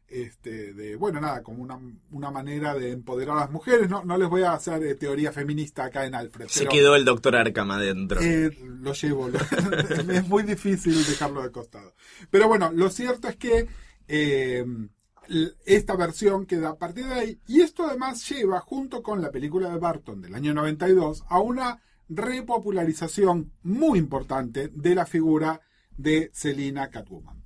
este, de, bueno, nada, como una, una manera de empoderar a las mujeres. No, no les voy a hacer eh, teoría feminista acá en Alfred. Se pero, quedó el doctor Arkham adentro. eh, lo llevo, lo- es muy difícil dejarlo de costado. Pero bueno, lo cierto es que eh, esta versión queda a partir de ahí. Y esto además lleva, junto con la película de Barton del año 92, a una repopularización muy importante de la figura de Selina Catwoman.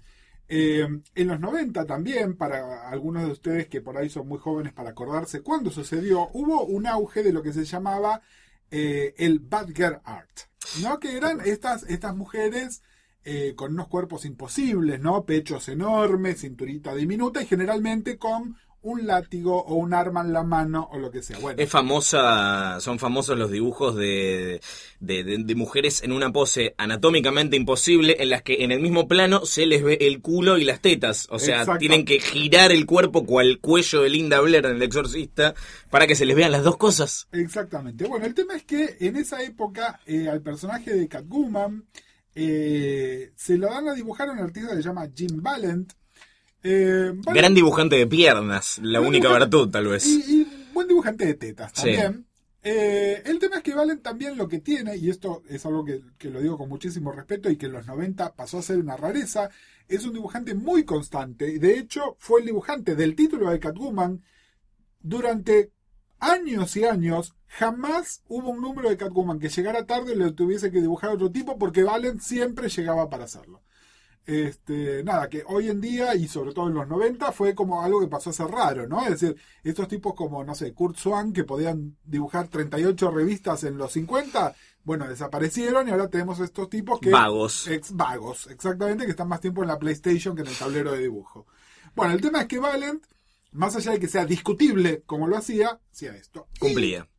Eh, en los 90 también, para algunos de ustedes que por ahí son muy jóvenes para acordarse cuándo sucedió, hubo un auge de lo que se llamaba eh, el Bad Girl Art, ¿no? Que eran estas, estas mujeres eh, con unos cuerpos imposibles, ¿no? Pechos enormes, cinturita diminuta y generalmente con un látigo o un arma en la mano o lo que sea. Bueno, Es famosa, son famosos los dibujos de, de, de- de mujeres en una pose anatómicamente imposible en las que en el mismo plano se les ve el culo y las tetas. O sea, Exacto. tienen que girar el cuerpo cual cuello de Linda Blair en El Exorcista para que se les vean las dos cosas. Exactamente. Bueno, el tema es que en esa época eh, al personaje de Catwoman eh, se lo dan a dibujar a un artista que se llama Jim Valent. Eh, Gran dibujante de piernas, la única virtud tal vez. Y, y buen dibujante de tetas Sí. también. Eh, el tema es que Valen también lo que tiene, y esto es algo que, que lo digo con muchísimo respeto y que en los 90 pasó a ser una rareza, es un dibujante muy constante. y De hecho, fue el dibujante del título de Catwoman durante años y años. Jamás hubo un número de Catwoman que llegara tarde y le tuviese que dibujar otro tipo porque Valen siempre llegaba para hacerlo. Este, nada, que hoy en día y sobre todo en los 90 fue como algo que pasó a ser raro, ¿no? Es decir, estos tipos como, no sé, Kurt Swan, que podían dibujar 38 revistas en los 50, bueno, desaparecieron y ahora tenemos estos tipos que... Vagos. Ex vagos, exactamente, que están más tiempo en la PlayStation que en el tablero de dibujo. Bueno, el tema es que Valent, más allá de que sea discutible como lo hacía, hacía esto. Y Cumplía.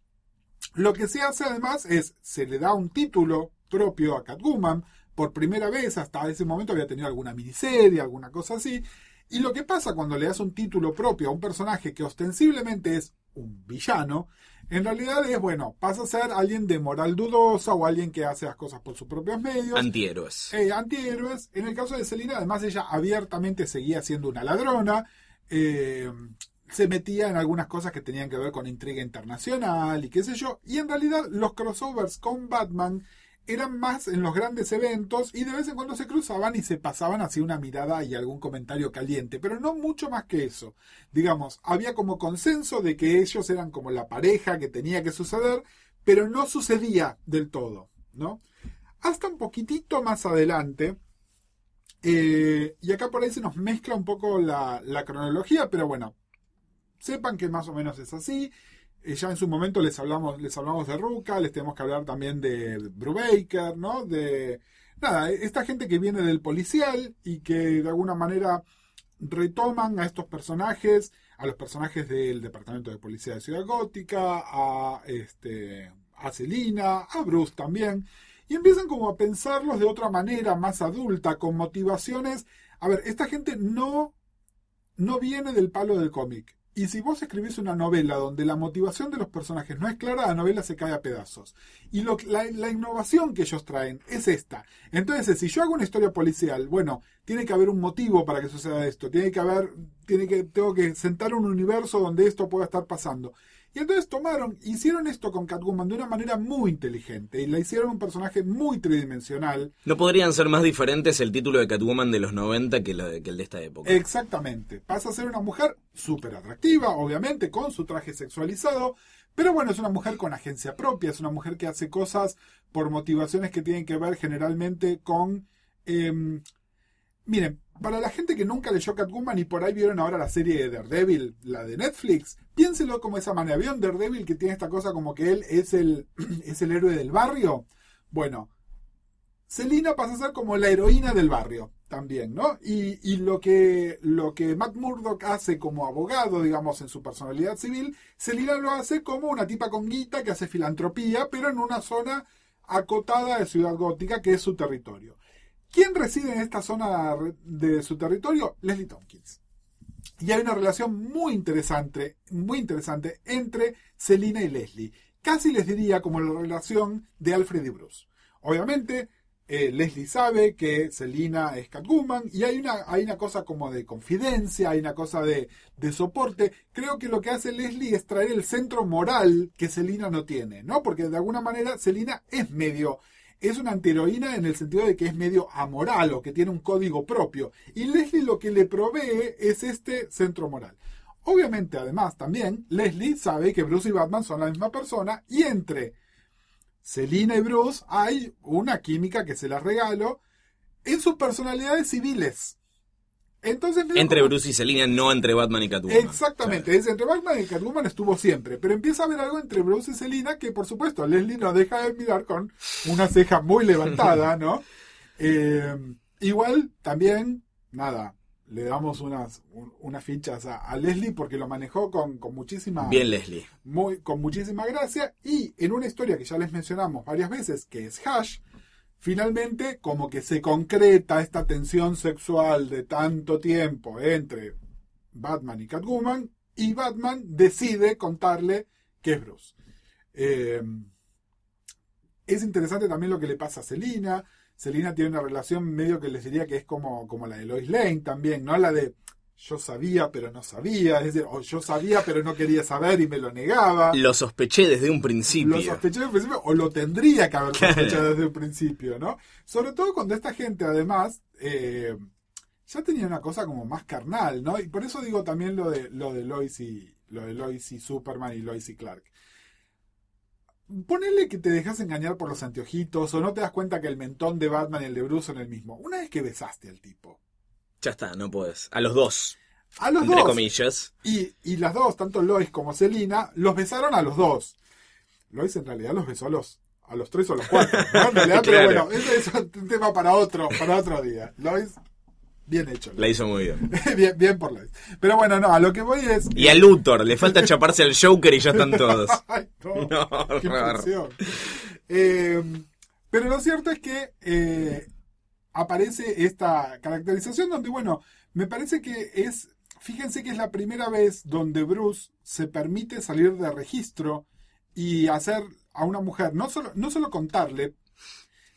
lo que se hace además es, se le da un título propio a Catwoman, por primera vez, hasta ese momento había tenido alguna miniserie, alguna cosa así, y lo que pasa cuando le das un título propio a un personaje que ostensiblemente es un villano, en realidad es, bueno, pasa a ser alguien de moral dudosa o alguien que hace las cosas por sus propios medios. Antihéroes. Eh, antihéroes. En el caso de Selina, además, ella abiertamente seguía siendo una ladrona. eh, se metía en algunas cosas que tenían que ver con intriga internacional y qué sé yo. Y en realidad, los crossovers con Batman eran más en los grandes eventos y de vez en cuando se cruzaban y se pasaban así una mirada y algún comentario caliente, pero no mucho más que eso. Digamos, había como consenso de que ellos eran como la pareja que tenía que suceder, pero no sucedía del todo, ¿no? Hasta un poquitito más adelante, eh, y acá por ahí se nos mezcla un poco la, la cronología, pero bueno, sepan que más o menos es así. Ya en su momento les hablamos, les hablamos de Ruka, les tenemos que hablar también de Brubaker, ¿no? De nada, esta gente que viene del policial y que de alguna manera retoman a estos personajes, a los personajes del Departamento de Policía de Ciudad Gótica, a este a Celina, a Bruce también, y empiezan como a pensarlos de otra manera, más adulta, con motivaciones. A ver, esta gente no, no viene del palo del cómic. Y si vos escribís una novela donde la motivación de los personajes no es clara, la novela se cae a pedazos. Y lo, la, la innovación que ellos traen es esta. Entonces, si yo hago una historia policial, bueno, tiene que haber un motivo para que suceda esto. Tiene que haber, tiene que, tengo que sentar un universo donde esto pueda estar pasando. Y entonces tomaron, hicieron esto con Catwoman de una manera muy inteligente y la hicieron un personaje muy tridimensional. No podrían ser más diferentes el título de Catwoman de los 90 que, lo de- que el de esta época. Exactamente. Pasa a ser una mujer súper atractiva, obviamente, con su traje sexualizado, pero bueno, es una mujer con agencia propia, es una mujer que hace cosas por motivaciones que tienen que ver generalmente con... em, miren, para la gente que nunca leyó Catwoman y por ahí vieron ahora la serie de Daredevil, la de Netflix, piénselo como esa manera. ¿Vieron Daredevil que tiene esta cosa como que él es el, es el héroe del barrio? Bueno, Selina pasa a ser como la heroína del barrio. también, ¿no? Y, y lo, que, lo que Matt Murdock hace como abogado, digamos, en su personalidad civil, Selina lo hace como una tipa con guita que hace filantropía, pero en una zona acotada de Ciudad Gótica, que es su territorio. ¿Quién reside en esta zona de su territorio? Leslie Tompkins. Y hay una relación muy interesante, muy interesante entre Selina y Leslie. Casi les diría como la relación de Alfred y Bruce. Obviamente, eh, Leslie sabe que Selina es Catwoman y hay una, hay una cosa como de confidencia, hay una cosa de, de soporte. Creo que lo que hace Leslie es traer el centro moral que Selina no tiene, ¿no? Porque de alguna manera Selina es medio es una antiheroína en el sentido de que es medio amoral o que tiene un código propio. Y Leslie lo que le provee es este centro moral. Obviamente, además, también Leslie sabe que Bruce y Batman son la misma persona y entre Selina y Bruce hay una química que se las regalo en sus personalidades civiles. Entonces, Entre como- Bruce y Selina, no entre Batman y Catwoman. Exactamente, es entre Batman y Catwoman estuvo siempre, pero empieza a haber algo entre Bruce y Selina que por supuesto Leslie no deja de mirar con una ceja muy levantada, ¿no? Eh, igual también, nada, le damos unas, un- unas fichas a, a Leslie porque lo manejó con, con muchísima Bien, Leslie. muy, con muchísima gracia y en una historia que ya les mencionamos varias veces, que es Hash, finalmente como que se concreta esta tensión sexual de tanto tiempo entre Batman y Catwoman y Batman decide contarle que es Bruce. Eh, es interesante también lo que le pasa a Selina. Selina tiene una relación medio que les diría que es como, como la de Lois Lane también, ¿no? La de yo sabía pero no sabía, es decir, o yo sabía pero no quería saber y me lo negaba. Lo sospeché desde un principio. Lo sospeché desde un principio, o lo tendría que haber sospechado desde un principio, ¿no? Sobre todo cuando esta gente, además, eh, ya tenía una cosa como más carnal, ¿no? Y por eso digo también lo de, lo de Lois y, lo de Lois y Superman y Lois y Clark. Ponele que te dejas engañar por los anteojitos o no te das cuenta que el mentón de Batman y el de Bruce son el mismo. Una vez que besaste al tipo. Ya está, no puedes. A los dos, A los entre dos. comillas. Y, y las dos, tanto Lois como Selina, los besaron a los dos. Lois en realidad los besó a los, a los tres o los cuatro. ¿no? En realidad, Claro. pero bueno, ese es un tema para otro, para otro día. Lois, bien hecho. La hizo muy bien. bien, bien por Lois. Pero bueno, no, a lo que voy es. Y a Luthor, le falta chaparse al Joker y ya están todos. Ay, no, No, qué. Eh, pero lo cierto es que eh, aparece esta caracterización donde, bueno, me parece que es, fíjense que es la primera vez donde Bruce se permite salir de registro y hacer a una mujer, no solo, no solo contarle,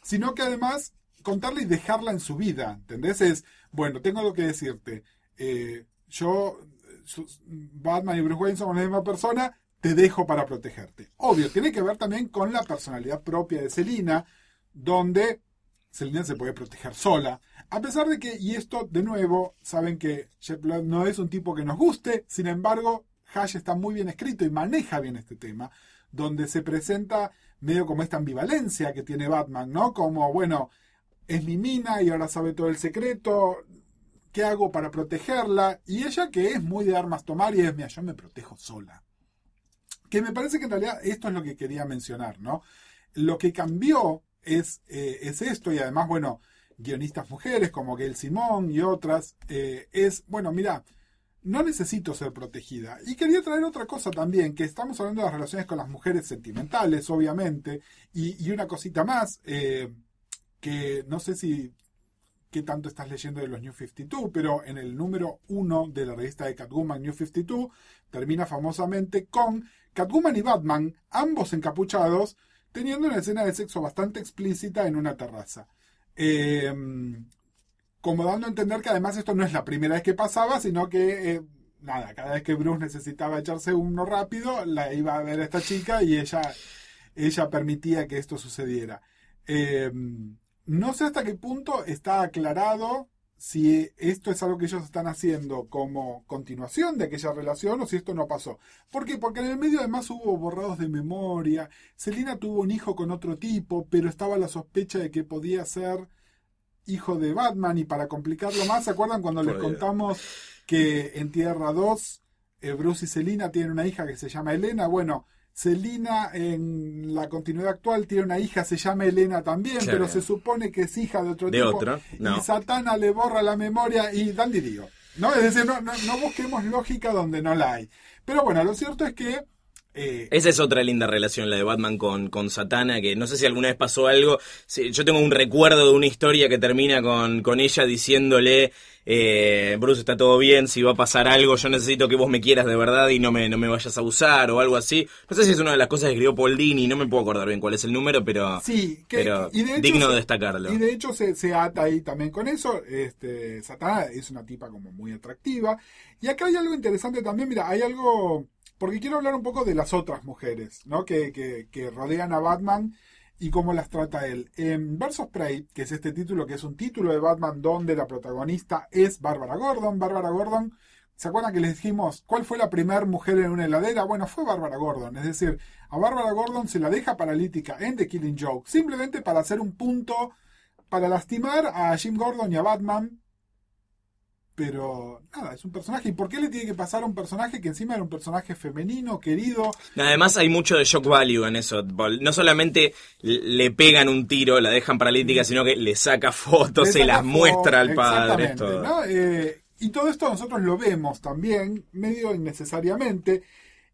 sino que además contarle y dejarla en su vida, ¿entendés? Es, bueno, tengo algo que decirte. Eh, yo, Batman y Bruce Wayne somos la misma persona, te dejo para protegerte. Obvio, tiene que ver también con la personalidad propia de Selina, donde Selina se puede proteger sola. A pesar de que, y esto de nuevo, saben que Blood no es un tipo que nos guste, sin embargo, Hash está muy bien escrito y maneja bien este tema, donde se presenta medio como esta ambivalencia que tiene Batman, ¿no? Como, bueno, es mi mina y ahora sabe todo el secreto, ¿qué hago para protegerla? Y ella que es muy de armas tomar y es, mira, yo me protejo sola. Que me parece que en realidad esto es lo que quería mencionar, ¿no? Lo que cambió es, eh, es esto y además, bueno, guionistas mujeres como Gail Simón y otras, eh, es, bueno, mira, no necesito ser protegida. Y quería traer otra cosa también, que estamos hablando de las relaciones con las mujeres sentimentales, obviamente, y, una cosita más, eh, que no sé si qué tanto estás leyendo de los New 52, pero en el número uno de la revista de Catwoman New 52 termina famosamente con Catwoman y Batman, ambos encapuchados, teniendo una escena de sexo bastante explícita en una terraza. Eh, como dando a entender que además esto no es la primera vez que pasaba, sino que, eh, nada, cada vez que Bruce necesitaba echarse uno rápido, la iba a ver a esta chica y ella, ella permitía que esto sucediera. Eh, no sé hasta qué punto está aclarado si esto es algo que ellos están haciendo como continuación de aquella relación o si esto no pasó. ¿Por qué? Porque en el medio además hubo borrados de memoria. Selina tuvo un hijo con otro tipo, pero estaba la sospecha de que podía ser hijo de Batman y para complicarlo más, ¿se acuerdan cuando les contamos que en Tierra 2 eh, Bruce y Selina tienen una hija que se llama Elena? Bueno, Selina en la continuidad actual tiene una hija, se llama Elena también, Claro. pero se supone que es hija de otro De tipo. otro, no. Y Satana le borra la memoria y dan dirío. ¿no? Es decir, no, no, no busquemos lógica donde no la hay. Pero bueno, lo cierto es que eh, Esa es otra linda relación, la de Batman con, con Satana, que no sé si alguna vez pasó algo. Sí, yo tengo un recuerdo de una historia que termina con, con ella diciéndole, eh, Bruce, está todo bien, si va a pasar algo, yo necesito que vos me quieras de verdad y no me, no me vayas a usar o algo así. No sé si es una de las cosas que escribió Paul Dini, no me puedo acordar bien cuál es el número, pero, Sí, que, pero y de hecho digno se- de destacarlo. Y de hecho se, se ata ahí también con eso. Este, Satana es una tipa como muy atractiva. Y acá hay algo interesante también, mira, hay algo, porque quiero hablar un poco de las otras mujeres, ¿no? Que, que, que rodean a Batman y cómo las trata él. En Versus Prey, que es este título, que es un título de Batman donde la protagonista es Bárbara Gordon. Bárbara Gordon, ¿se acuerdan que les dijimos cuál fue la primera mujer en una heladera? Bueno, fue Bárbara Gordon. Es decir, a Bárbara Gordon se la deja paralítica en The Killing Joke, simplemente para hacer un punto, para lastimar a Jim Gordon y a Batman. Pero nada, es un personaje. ¿Y por qué le tiene que pasar a un personaje que encima era un personaje femenino, querido? Además hay mucho de shock value en eso. No solamente le pegan un tiro, la dejan paralítica, sino que le saca fotos, Le se las foto, muestra al padre. exactamente, todo. ¿no? Eh, y todo esto nosotros lo vemos también, medio innecesariamente.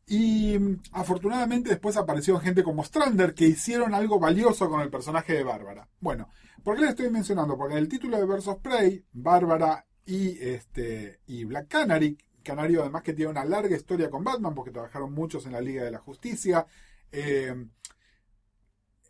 Y mm, afortunadamente después apareció gente como Strander que hicieron algo valioso con el personaje de Bárbara. Bueno, ¿por qué le estoy mencionando? Porque en el título de Versus Prey, Bárbara y, este, y Black Canary, Canario además que tiene una larga historia con Batman porque trabajaron muchos en la Liga de la Justicia, eh,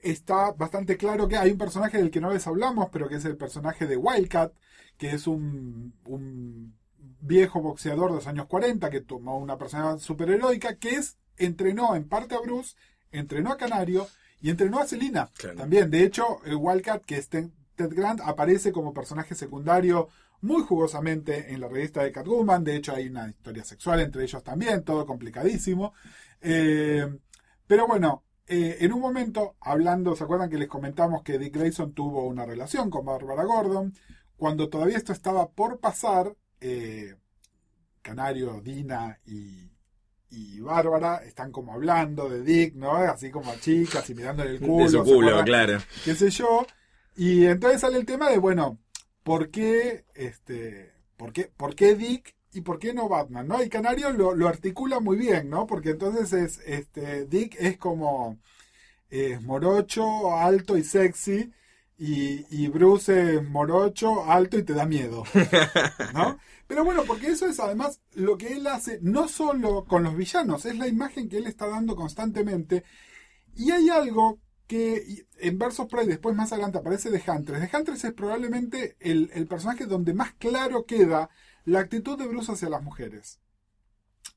está bastante claro que hay un personaje del que no les hablamos, pero que es el personaje de Wildcat, que es un, un viejo boxeador de los años 40 que tomó una personalidad superheroica, que es, entrenó en parte a Bruce, entrenó a Canario y entrenó a Selina Claro. también. De hecho, el Wildcat, que es Ted Grant, aparece como personaje secundario muy jugosamente en la revista de Catwoman. De hecho, hay una historia sexual entre ellos también, todo complicadísimo. Eh, pero bueno, eh, en un momento, hablando, ¿se acuerdan que les comentamos que Dick Grayson tuvo una relación con Barbara Gordon? Cuando todavía esto estaba por pasar, eh, Canario, Dina y, y Bárbara están como hablando de Dick, ¿no? Así como chicas y mirándole el culo. de su ¿se culo, claro. qué sé yo. Y entonces sale el tema de, bueno, ¿por qué, este, por qué, por qué Dick y por qué no Batman? ¿no? Y Canario lo, lo articula muy bien, ¿no? Porque entonces es, este, Dick es como es morocho, alto y sexy. Y, y Bruce es morocho, alto y te da miedo. ¿no? Pero bueno, porque eso es además lo que él hace, no solo con los villanos, es la imagen que él está dando constantemente. Y hay algo que en Versus Prey, después más adelante aparece de Huntress. De Huntress es probablemente el, el personaje donde más claro queda la actitud de Bruce hacia las mujeres.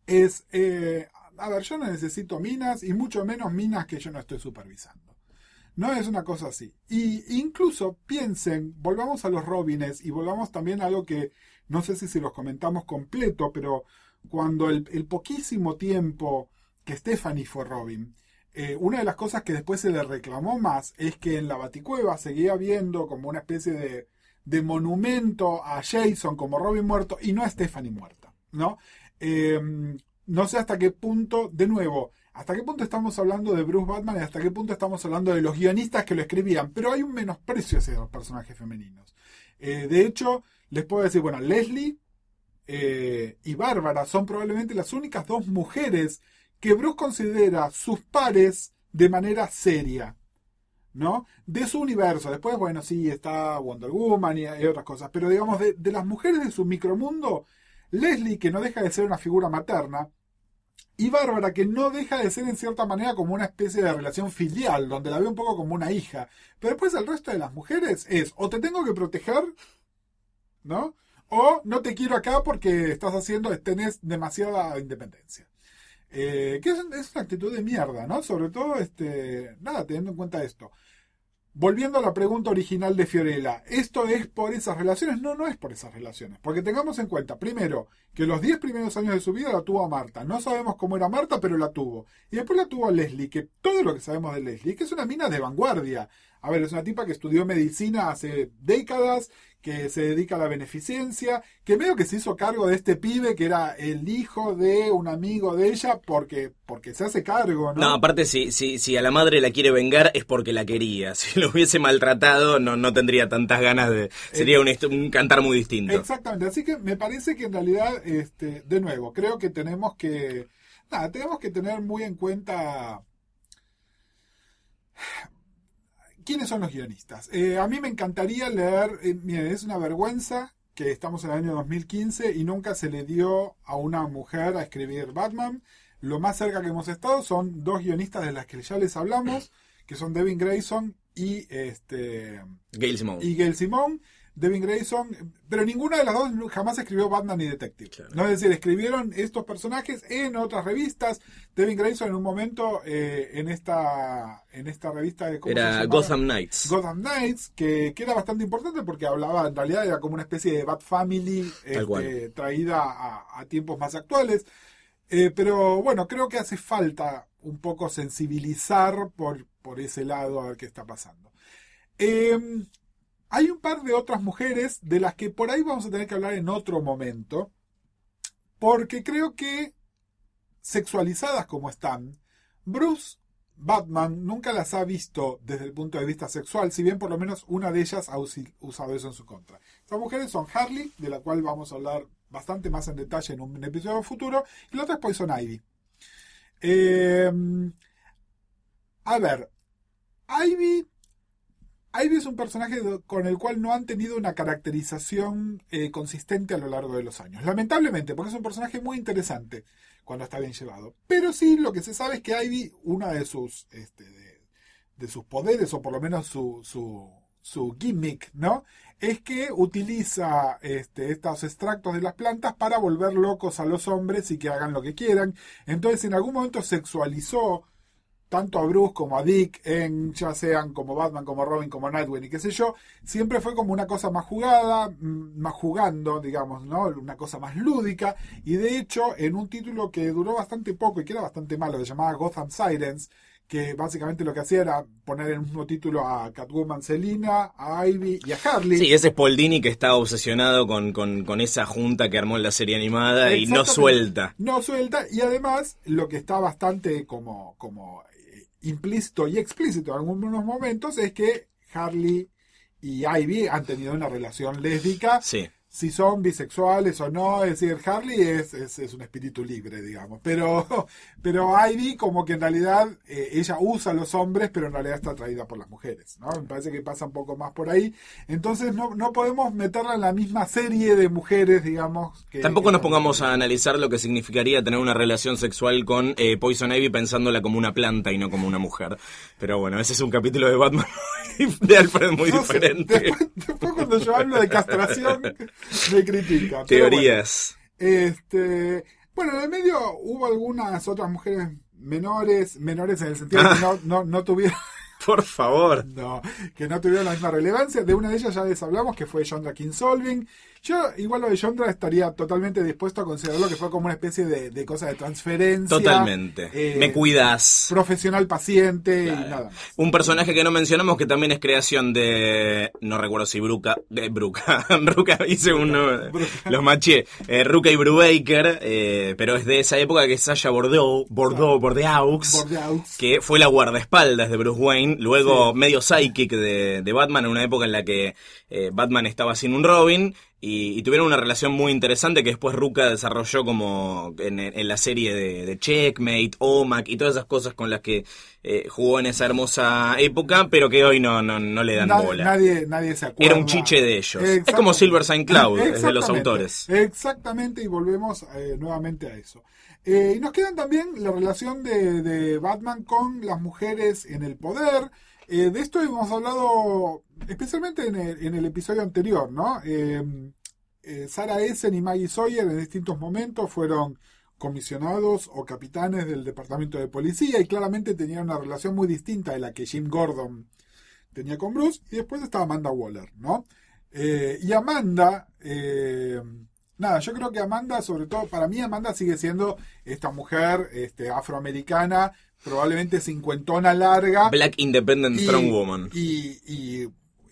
Es, eh, a ver, yo no necesito minas y mucho menos minas que yo no estoy supervisando. No es una cosa así. Y incluso piensen, volvamos a los Robines y volvamos también a algo que no sé si se los comentamos completo, pero cuando el, el poquísimo tiempo que Stephanie fue Robin, eh, una de las cosas que después se le reclamó más es que en la Baticueva seguía viendo como una especie de, de monumento a Jason como Robin muerto y no a Stephanie muerta, ¿no? Eh, no sé hasta qué punto, de nuevo, hasta qué punto estamos hablando de Bruce Batman y hasta qué punto estamos hablando de los guionistas que lo escribían, pero hay un menosprecio hacia los personajes femeninos. Eh, de hecho, les puedo decir, bueno, Leslie eh, y Bárbara son probablemente las únicas dos mujeres que Bruce considera sus pares de manera seria, ¿no? De su universo. Después, bueno, sí, está Wonder Woman y, y otras cosas, pero digamos, de, de las mujeres de su micromundo, Leslie, que no deja de ser una figura materna, y Bárbara, que no deja de ser en cierta manera como una especie de relación filial, donde la ve un poco como una hija. Pero después el resto de las mujeres es, o te tengo que proteger, ¿no? O no te quiero acá porque estás haciendo, tenés demasiada independencia. Eh, que es, es una actitud de mierda, ¿no? Sobre todo, este, nada, teniendo en cuenta esto. Volviendo a la pregunta original de Fiorella, ¿esto es por esas relaciones? No, no es por esas relaciones. Porque tengamos en cuenta, primero, que los 10 primeros años de su vida la tuvo a Marta. No sabemos cómo era Marta, pero la tuvo. Y después la tuvo a Leslie, que todo lo que sabemos de Leslie, que es una mina de vanguardia. A ver, es una tipa que estudió medicina hace décadas, que se dedica a la beneficencia, que medio que se hizo cargo de este pibe que era el hijo de un amigo de ella porque, porque se hace cargo, ¿no? No, aparte, si, si, si a la madre la quiere vengar es porque la quería. Si lo hubiese maltratado, no, no tendría tantas ganas de. Sería un, un cantar muy distinto. Exactamente, así que me parece que en realidad, este, de nuevo, creo que tenemos que, nada, tenemos que tener muy en cuenta quiénes son los guionistas. Eh, a mí me encantaría leer, eh, miren, es una vergüenza que estamos en el año 2015 y nunca se le dio a una mujer a escribir Batman. Lo más cerca que hemos estado son dos guionistas de las que ya les hablamos, que son Devin Grayson y este Gail Simone. y Gail Simone, Devin Grayson, pero ninguna de las dos jamás escribió Batman ni Detective. Claro. ¿no? Es decir, escribieron estos personajes en otras revistas. Devin Grayson en un momento eh, en esta en esta revista de ¿cómo se Era? Gotham Knights. Gotham Knights, que, que era bastante importante porque hablaba, en realidad era como una especie de Bat Family este, traída a, a tiempos más actuales. Eh, pero bueno, creo que hace falta un poco sensibilizar por, por ese lado a ver qué está pasando. Eh, hay un par de otras mujeres de las que por ahí vamos a tener que hablar en otro momento, porque creo que sexualizadas como están, Bruce Batman nunca las ha visto desde el punto de vista sexual, si bien por lo menos una de ellas ha usado eso en su contra. Estas mujeres son Harley, de la cual vamos a hablar bastante más en detalle en un episodio futuro, y la otra es Poison Ivy. Eh, a ver, Ivy, Ivy es un personaje con el cual no han tenido una caracterización eh, consistente a lo largo de los años. Lamentablemente, porque es un personaje muy interesante cuando está bien llevado. Pero sí, lo que se sabe es que Ivy, una de sus, este, de, de sus poderes, o por lo menos su, su, su gimmick, ¿no? Es que utiliza este, estos extractos de las plantas para volver locos a los hombres y que hagan lo que quieran. Entonces, en algún momento sexualizó tanto a Bruce como a Dick, en ya sean como Batman, como Robin, como Nightwing y qué sé yo, siempre fue como una cosa más jugada, mm, más jugando, digamos, ¿no? Una cosa más lúdica, y de hecho, en un título que duró bastante poco y que era bastante malo, que se llamaba Gotham Sirens, que básicamente lo que hacía era poner en el mismo título a Catwoman Selina, a Ivy y a Harley. Sí, ese es que está obsesionado con, con, con esa junta que armó en la serie animada y no suelta. No suelta, y además lo que está bastante como, como implícito y explícito en algunos momentos es que Harley y Ivy han tenido una relación lésbica, Sí. Si son bisexuales o no, es decir, Harley es, es, es un espíritu libre, digamos, pero, pero Ivy como que en realidad eh, ella usa a los hombres, pero en realidad está atraída por las mujeres, ¿no? Me parece que pasa un poco más por ahí, entonces no, no podemos meterla en la misma serie de mujeres, digamos. Que, Tampoco que nos pongamos a analizar lo que significaría tener una relación sexual con eh, Poison Ivy pensándola como una planta y no como una mujer. Pero bueno, ese es un capítulo de Batman de Alfred muy No sé, diferente. después, después cuando yo hablo de castración, me critican. pero Teorías. bueno. este, bueno, en el medio hubo algunas otras mujeres menores, menores en el sentido de que no, no, no tuvieron, Por favor. no, que no tuvieron la misma relevancia. De una de ellas ya les hablamos, que fue Yondra Kinsolving. Yo, igual lo de Yondra, estaría totalmente dispuesto a considerarlo que fue como una especie de, de cosa de transferencia. Totalmente. eh, Me cuidas. Profesional paciente y Claro. nada más. Un personaje que no mencionamos que también es creación de. No recuerdo si Bruca. De Bruca. Bruca hice uno. Bruca. Los maché. Eh, Ruka y Brubaker. eh, pero es de esa época que Sasha Bordeaux. Bordeaux, Bordeaux. Bordeaux. Que fue la guardaespaldas de Bruce Wayne. Luego Sí. medio psychic de, de Batman en una época en la que eh, Batman estaba sin un Robin. Y, y tuvieron una relación muy interesante que después Ruka desarrolló como en, en la serie de, de Checkmate, OMAC y todas esas cosas con las que eh, jugó en esa hermosa época, pero que hoy no, no, no le dan bola. Nadie, nadie se acuerda. Era un chiche de ellos. Es como Silver Sign Cloud, es de los autores. Exactamente, y volvemos eh, nuevamente a eso. Eh, y nos quedan también la relación de, de Batman con las mujeres en el poder. Eh, de esto hemos hablado especialmente en el, en el episodio anterior, ¿no? Eh, eh, Sarah Essen y Maggie Sawyer en distintos momentos fueron comisionados o capitanes del departamento de policía y claramente tenían una relación muy distinta de la que Jim Gordon tenía con Bruce y después estaba Amanda Waller, ¿no? Eh, y Amanda, eh, nada, yo creo que Amanda, sobre todo para mí Amanda sigue siendo esta mujer este, afroamericana, probablemente cincuentona larga. Black Independent Strong Woman. Y, y-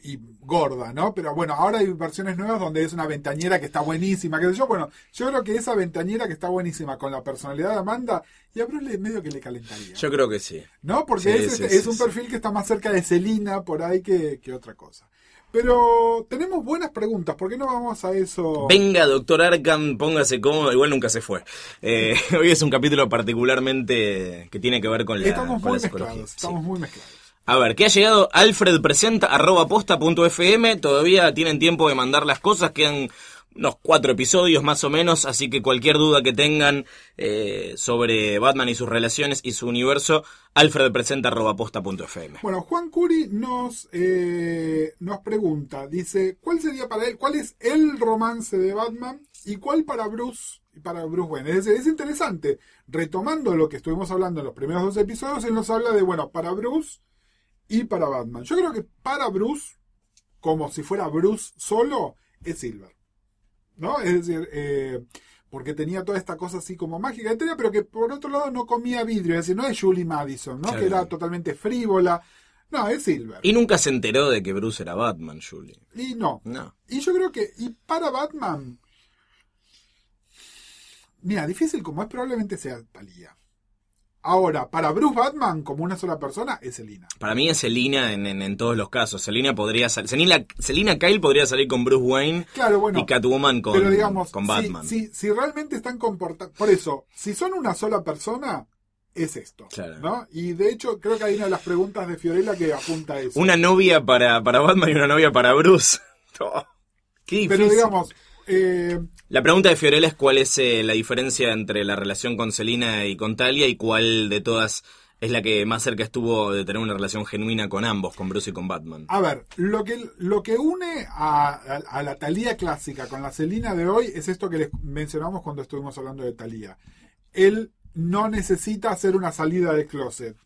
y gorda, ¿no? Pero bueno, ahora hay versiones nuevas donde es una ventañera que está buenísima, qué sé yo. Bueno, yo creo que esa ventañera que está buenísima con la personalidad de Amanda, y a Bruce le- medio que le calentaría. Yo creo que sí. ¿No? Porque Sí, es, sí, es sí, un perfil que está más cerca de Celina por ahí que, que otra cosa. Pero tenemos buenas preguntas, ¿por qué no vamos a eso? Venga, doctor Arkham, póngase cómodo, igual nunca se fue. Eh, hoy es un capítulo particularmente que tiene que ver con la, estamos con muy la psicología. mezclados, estamos muy mezclados. A ver, ¿qué ha llegado? Alfred presenta arroba posta punto fm. Todavía tienen tiempo de mandar las cosas. Quedan unos cuatro episodios más o menos. Así que cualquier duda que tengan eh, sobre Batman y sus relaciones y su universo, Alfred presenta arroba posta punto fm. Bueno, Juan Curi nos, eh, nos pregunta, dice, ¿cuál sería para él, cuál es el romance de Batman y cuál para Bruce para Bruce Wayne? Es es interesante, retomando lo que estuvimos hablando en los primeros dos episodios, él nos habla de, bueno, para Bruce y para Batman. Yo creo que para Bruce, como si fuera Bruce solo, es Silver. ¿No? Es decir, eh, porque tenía toda esta cosa así como mágica, etcétera, pero que por otro lado no comía vidrio, es decir, no es Julie Madison, ¿no? Claro. Que era totalmente frívola. No, es Silver. Y nunca se enteró de que Bruce era Batman, Julie. Y no. No. Y yo creo que, y para Batman, mira, difícil como es, probablemente sea Talía. Ahora, para Bruce Batman, como una sola persona, es Selina. Para mí es Selina en, en, en todos los casos. Selina podría salir. Selina, Kyle podría salir con Bruce Wayne Claro, bueno. y Catwoman con, pero digamos, con si- Batman. Si, si realmente están comportando. Por eso, si son una sola persona, es esto. Claro. ¿no? Y de hecho, creo que hay una de las preguntas de Fiorella que apunta a eso. Una novia para, para Batman y una novia para Bruce. Oh, Qué difícil. pero digamos, eh, La pregunta de Fiorella es cuál es eh, la diferencia entre la relación con Selina y con Talia y cuál de todas es la que más cerca estuvo de tener una relación genuina con ambos, con Bruce y con Batman. A ver, lo que, lo que une a, a- a la Talía clásica con la Celina de hoy es esto que les mencionamos cuando estuvimos hablando de Talía. Él no necesita hacer una salida de closet.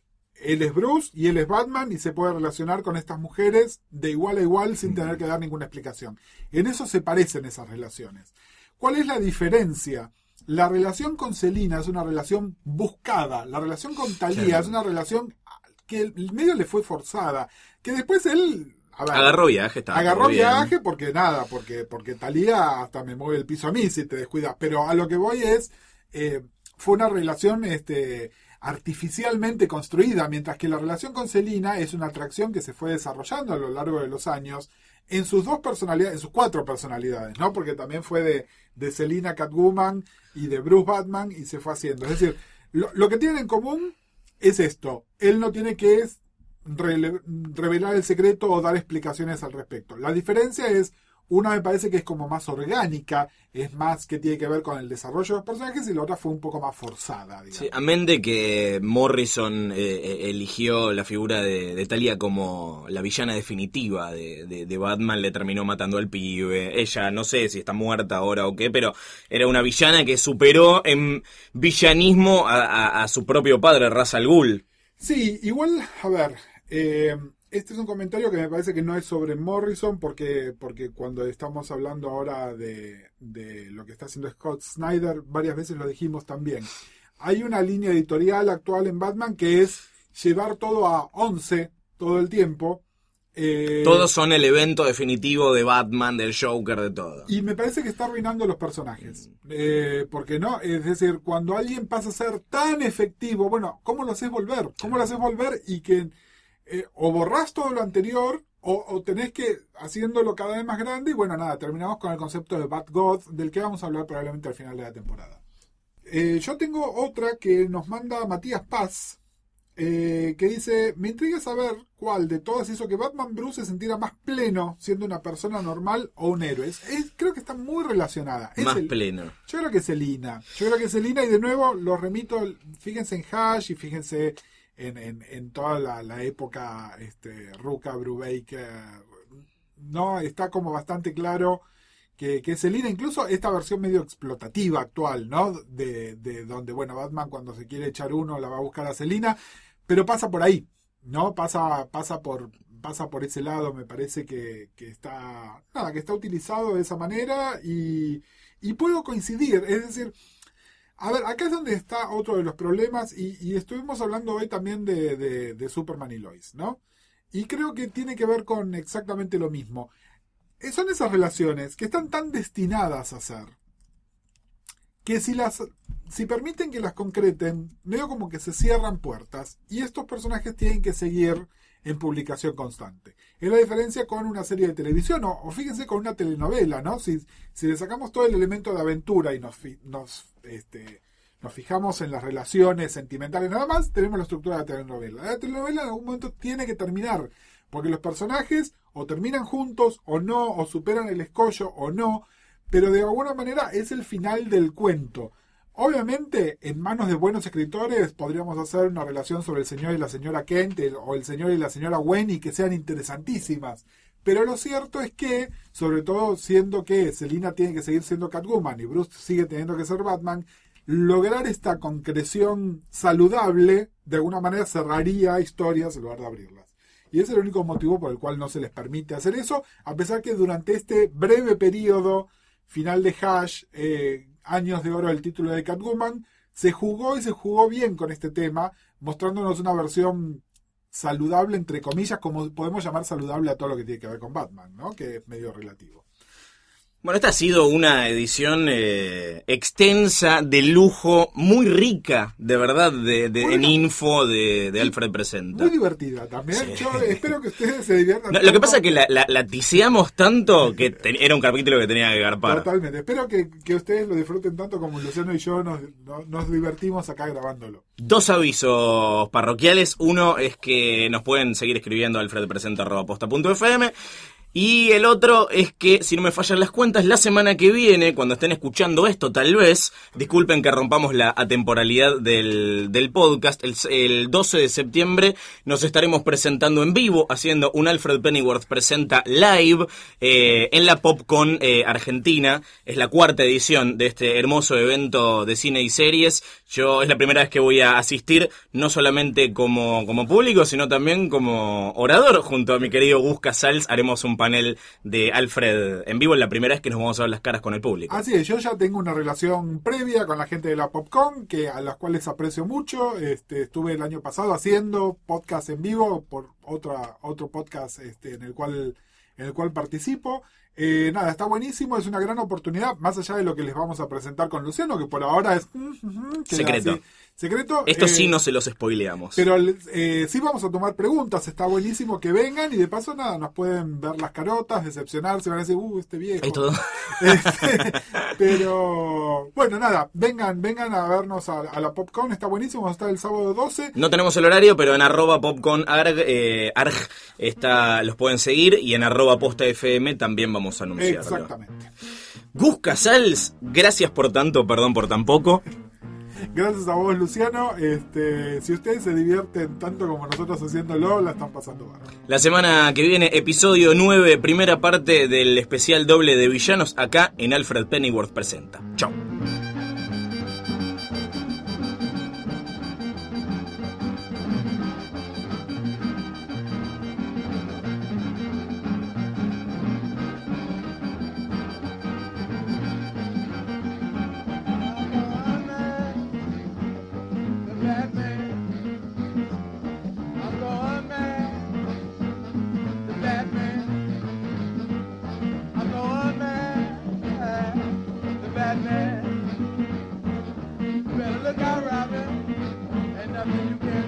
Él es Bruce y él es Batman y se puede relacionar con estas mujeres de igual a igual sin tener que dar ninguna explicación. En eso se parecen esas relaciones. ¿Cuál es la diferencia? La relación con Celina es una relación buscada. La relación con Talía Claro. es una relación que el medio le fue forzada. Que después él. a ver, Agarró viaje, está. agarró bien. viaje porque nada, porque, porque Talía hasta me mueve el piso a mí si te descuidas. Pero a lo que voy es. eh, fue una relación este, artificialmente construida, mientras que la relación con Selina es una atracción que se fue desarrollando a lo largo de los años en sus dos personalidades, en sus cuatro personalidades, ¿no? Porque también fue de, de Selina Catwoman y de Bruce Batman y se fue haciendo. Es decir, lo, lo que tienen en común es esto. Él no tiene que revelar el secreto o dar explicaciones al respecto. La diferencia es, una me parece que es como más orgánica, es más que tiene que ver con el desarrollo de los personajes y la otra fue un poco más forzada, digamos. Sí, amén de que Morrison eh, eh, eligió la figura de, de Talia como la villana definitiva de, de- de Batman, le terminó matando al pibe. Ella, no sé si está muerta ahora o qué, pero era una villana que superó en villanismo a, a- a su propio padre, Ra's al Ghul. Sí, igual, a ver, eh, este es un comentario que me parece que no es sobre Morrison, porque, porque cuando estamos hablando ahora de, de lo que está haciendo Scott Snyder, varias veces lo dijimos también. Hay una línea editorial actual en Batman que es llevar todo a 11 todo el tiempo. eh, Todos son el evento definitivo de Batman, del Joker, de todo. y me parece que está arruinando los personajes. Eh, porque no, es decir, cuando alguien pasa a ser tan efectivo, bueno, ¿cómo lo haces volver? ¿Cómo lo haces volver? Y que eh, o borrás todo lo anterior, o, o tenés que haciéndolo cada vez más grande, y bueno, nada, terminamos con el concepto de Bat God, del que vamos a hablar probablemente al final de la temporada. Eh, yo tengo otra que nos manda Matías Paz, eh, que dice, me intriga saber cuál de todas hizo que Batman Bruce se sintiera más pleno siendo una persona normal o un héroe. Es- es- creo que está muy relacionada. Es Más el- pleno. yo creo que es Selina. Yo creo que es Selina y de nuevo los remito, fíjense en Hash y fíjense en, en- en toda la, la época este, Ruka, Brubaker. No, está como bastante claro que, que es Selina, incluso esta versión medio explotativa actual, ¿no? De, de donde, bueno, Batman cuando se quiere echar uno la va a buscar a Selina, pero pasa por ahí, ¿no? Pasa, pasa por pasa por ese lado, me parece que, que está nada, que está utilizado de esa manera y, y puedo coincidir, es decir, a ver, acá es donde está otro de los problemas y, y estuvimos hablando hoy también de, de- Superman y Lois, ¿no? Y creo que tiene que ver con exactamente lo mismo. Eh, Son esas relaciones que están tan destinadas a ser que si las si permiten que las concreten, veo como que se cierran puertas y estos personajes tienen que seguir en publicación constante. Es la diferencia con una serie de televisión o, o fíjense con una telenovela, ¿no? Si, si le sacamos todo el elemento de aventura y nos, nos, este, nos fijamos en las relaciones sentimentales nada más, tenemos la estructura de la telenovela. La telenovela en algún momento tiene que terminar, porque los personajes o terminan juntos o no, o superan el escollo o no, pero de alguna manera es el final del cuento. Obviamente, en manos de buenos escritores podríamos hacer una relación sobre el señor y la señora Kent o el señor y la señora Wen y que sean interesantísimas. Pero lo cierto es que, sobre todo siendo que Selina tiene que seguir siendo Catwoman y Bruce sigue teniendo que ser Batman, lograr esta concreción saludable de alguna manera cerraría historias en lugar de abrirlas. Y ese es el único motivo por el cual no se les permite hacer eso, a pesar que durante este breve periodo final de Hash, eh, años de oro del título de Catwoman, se jugó y se jugó bien con este tema, mostrándonos una versión saludable, entre comillas, como podemos llamar saludable a todo lo que tiene que ver con Batman, ¿no? Que es medio relativo. Bueno, esta ha sido una edición eh, extensa, de lujo, muy rica, de verdad, de, de- en info de, de Alfred Presenta. Muy divertida también. Sí. Yo espero que ustedes se diviertan. No, lo que pasa es que la, la, la tiseamos tanto que era un capítulo que tenía que garpar. Totalmente. Espero que, que ustedes lo disfruten tanto como Luciano y yo nos, divertimos acá grabándolo. Dos avisos parroquiales. Uno es que nos pueden seguir escribiendo a alfredpresenta.posta.fm. Y el otro es que, si no me fallan las cuentas, la semana que viene, cuando estén escuchando esto, tal vez, disculpen que rompamos la atemporalidad del, del podcast, el, el 12 de septiembre nos estaremos presentando en vivo, haciendo un Alfred Pennyworth presenta live eh, en la PopCon eh, Argentina. Es la cuarta edición de este hermoso evento de cine y series. Yo es la primera vez que voy a asistir, no solamente como, como público, sino también como orador. Junto a mi querido Gus Casals haremos un panel de Alfred en vivo. Es la primera vez que nos vamos a ver las caras con el público. Así es, yo ya tengo una relación previa con la gente de la Popcorn, que a las cuales aprecio mucho. Este, estuve el año pasado haciendo podcast en vivo por otra, otro podcast este, en el cual en el cual participo. Eh, nada, está buenísimo, es una gran oportunidad, más allá de lo que les vamos a presentar con Luciano, que por ahora es mm, Secreto. así, secreto. Esto eh, sí no se los spoileamos. Pero eh, sí vamos a tomar preguntas, está buenísimo que vengan y de paso nada, nos pueden ver las carotas, decepcionarse, van a decir, uh, este viejo. Hay todo. Este, pero bueno, nada, vengan, vengan a vernos a, a la Popcorn, está buenísimo, vamos a estar el sábado 12. No tenemos el horario, pero en arroba popcornarg eh, arg está, los pueden seguir y en arroba posta FM también vamos a anunciarlo. Exactamente. Gus Casals, gracias por tanto, perdón por tan poco. Gracias a vos, Luciano. Este, si ustedes se divierten tanto como nosotros haciéndolo, la están pasando bárbaro. La semana que viene, episodio 9, primera parte del especial doble de villanos acá en Alfred Pennyworth Presenta. I mean, you can't.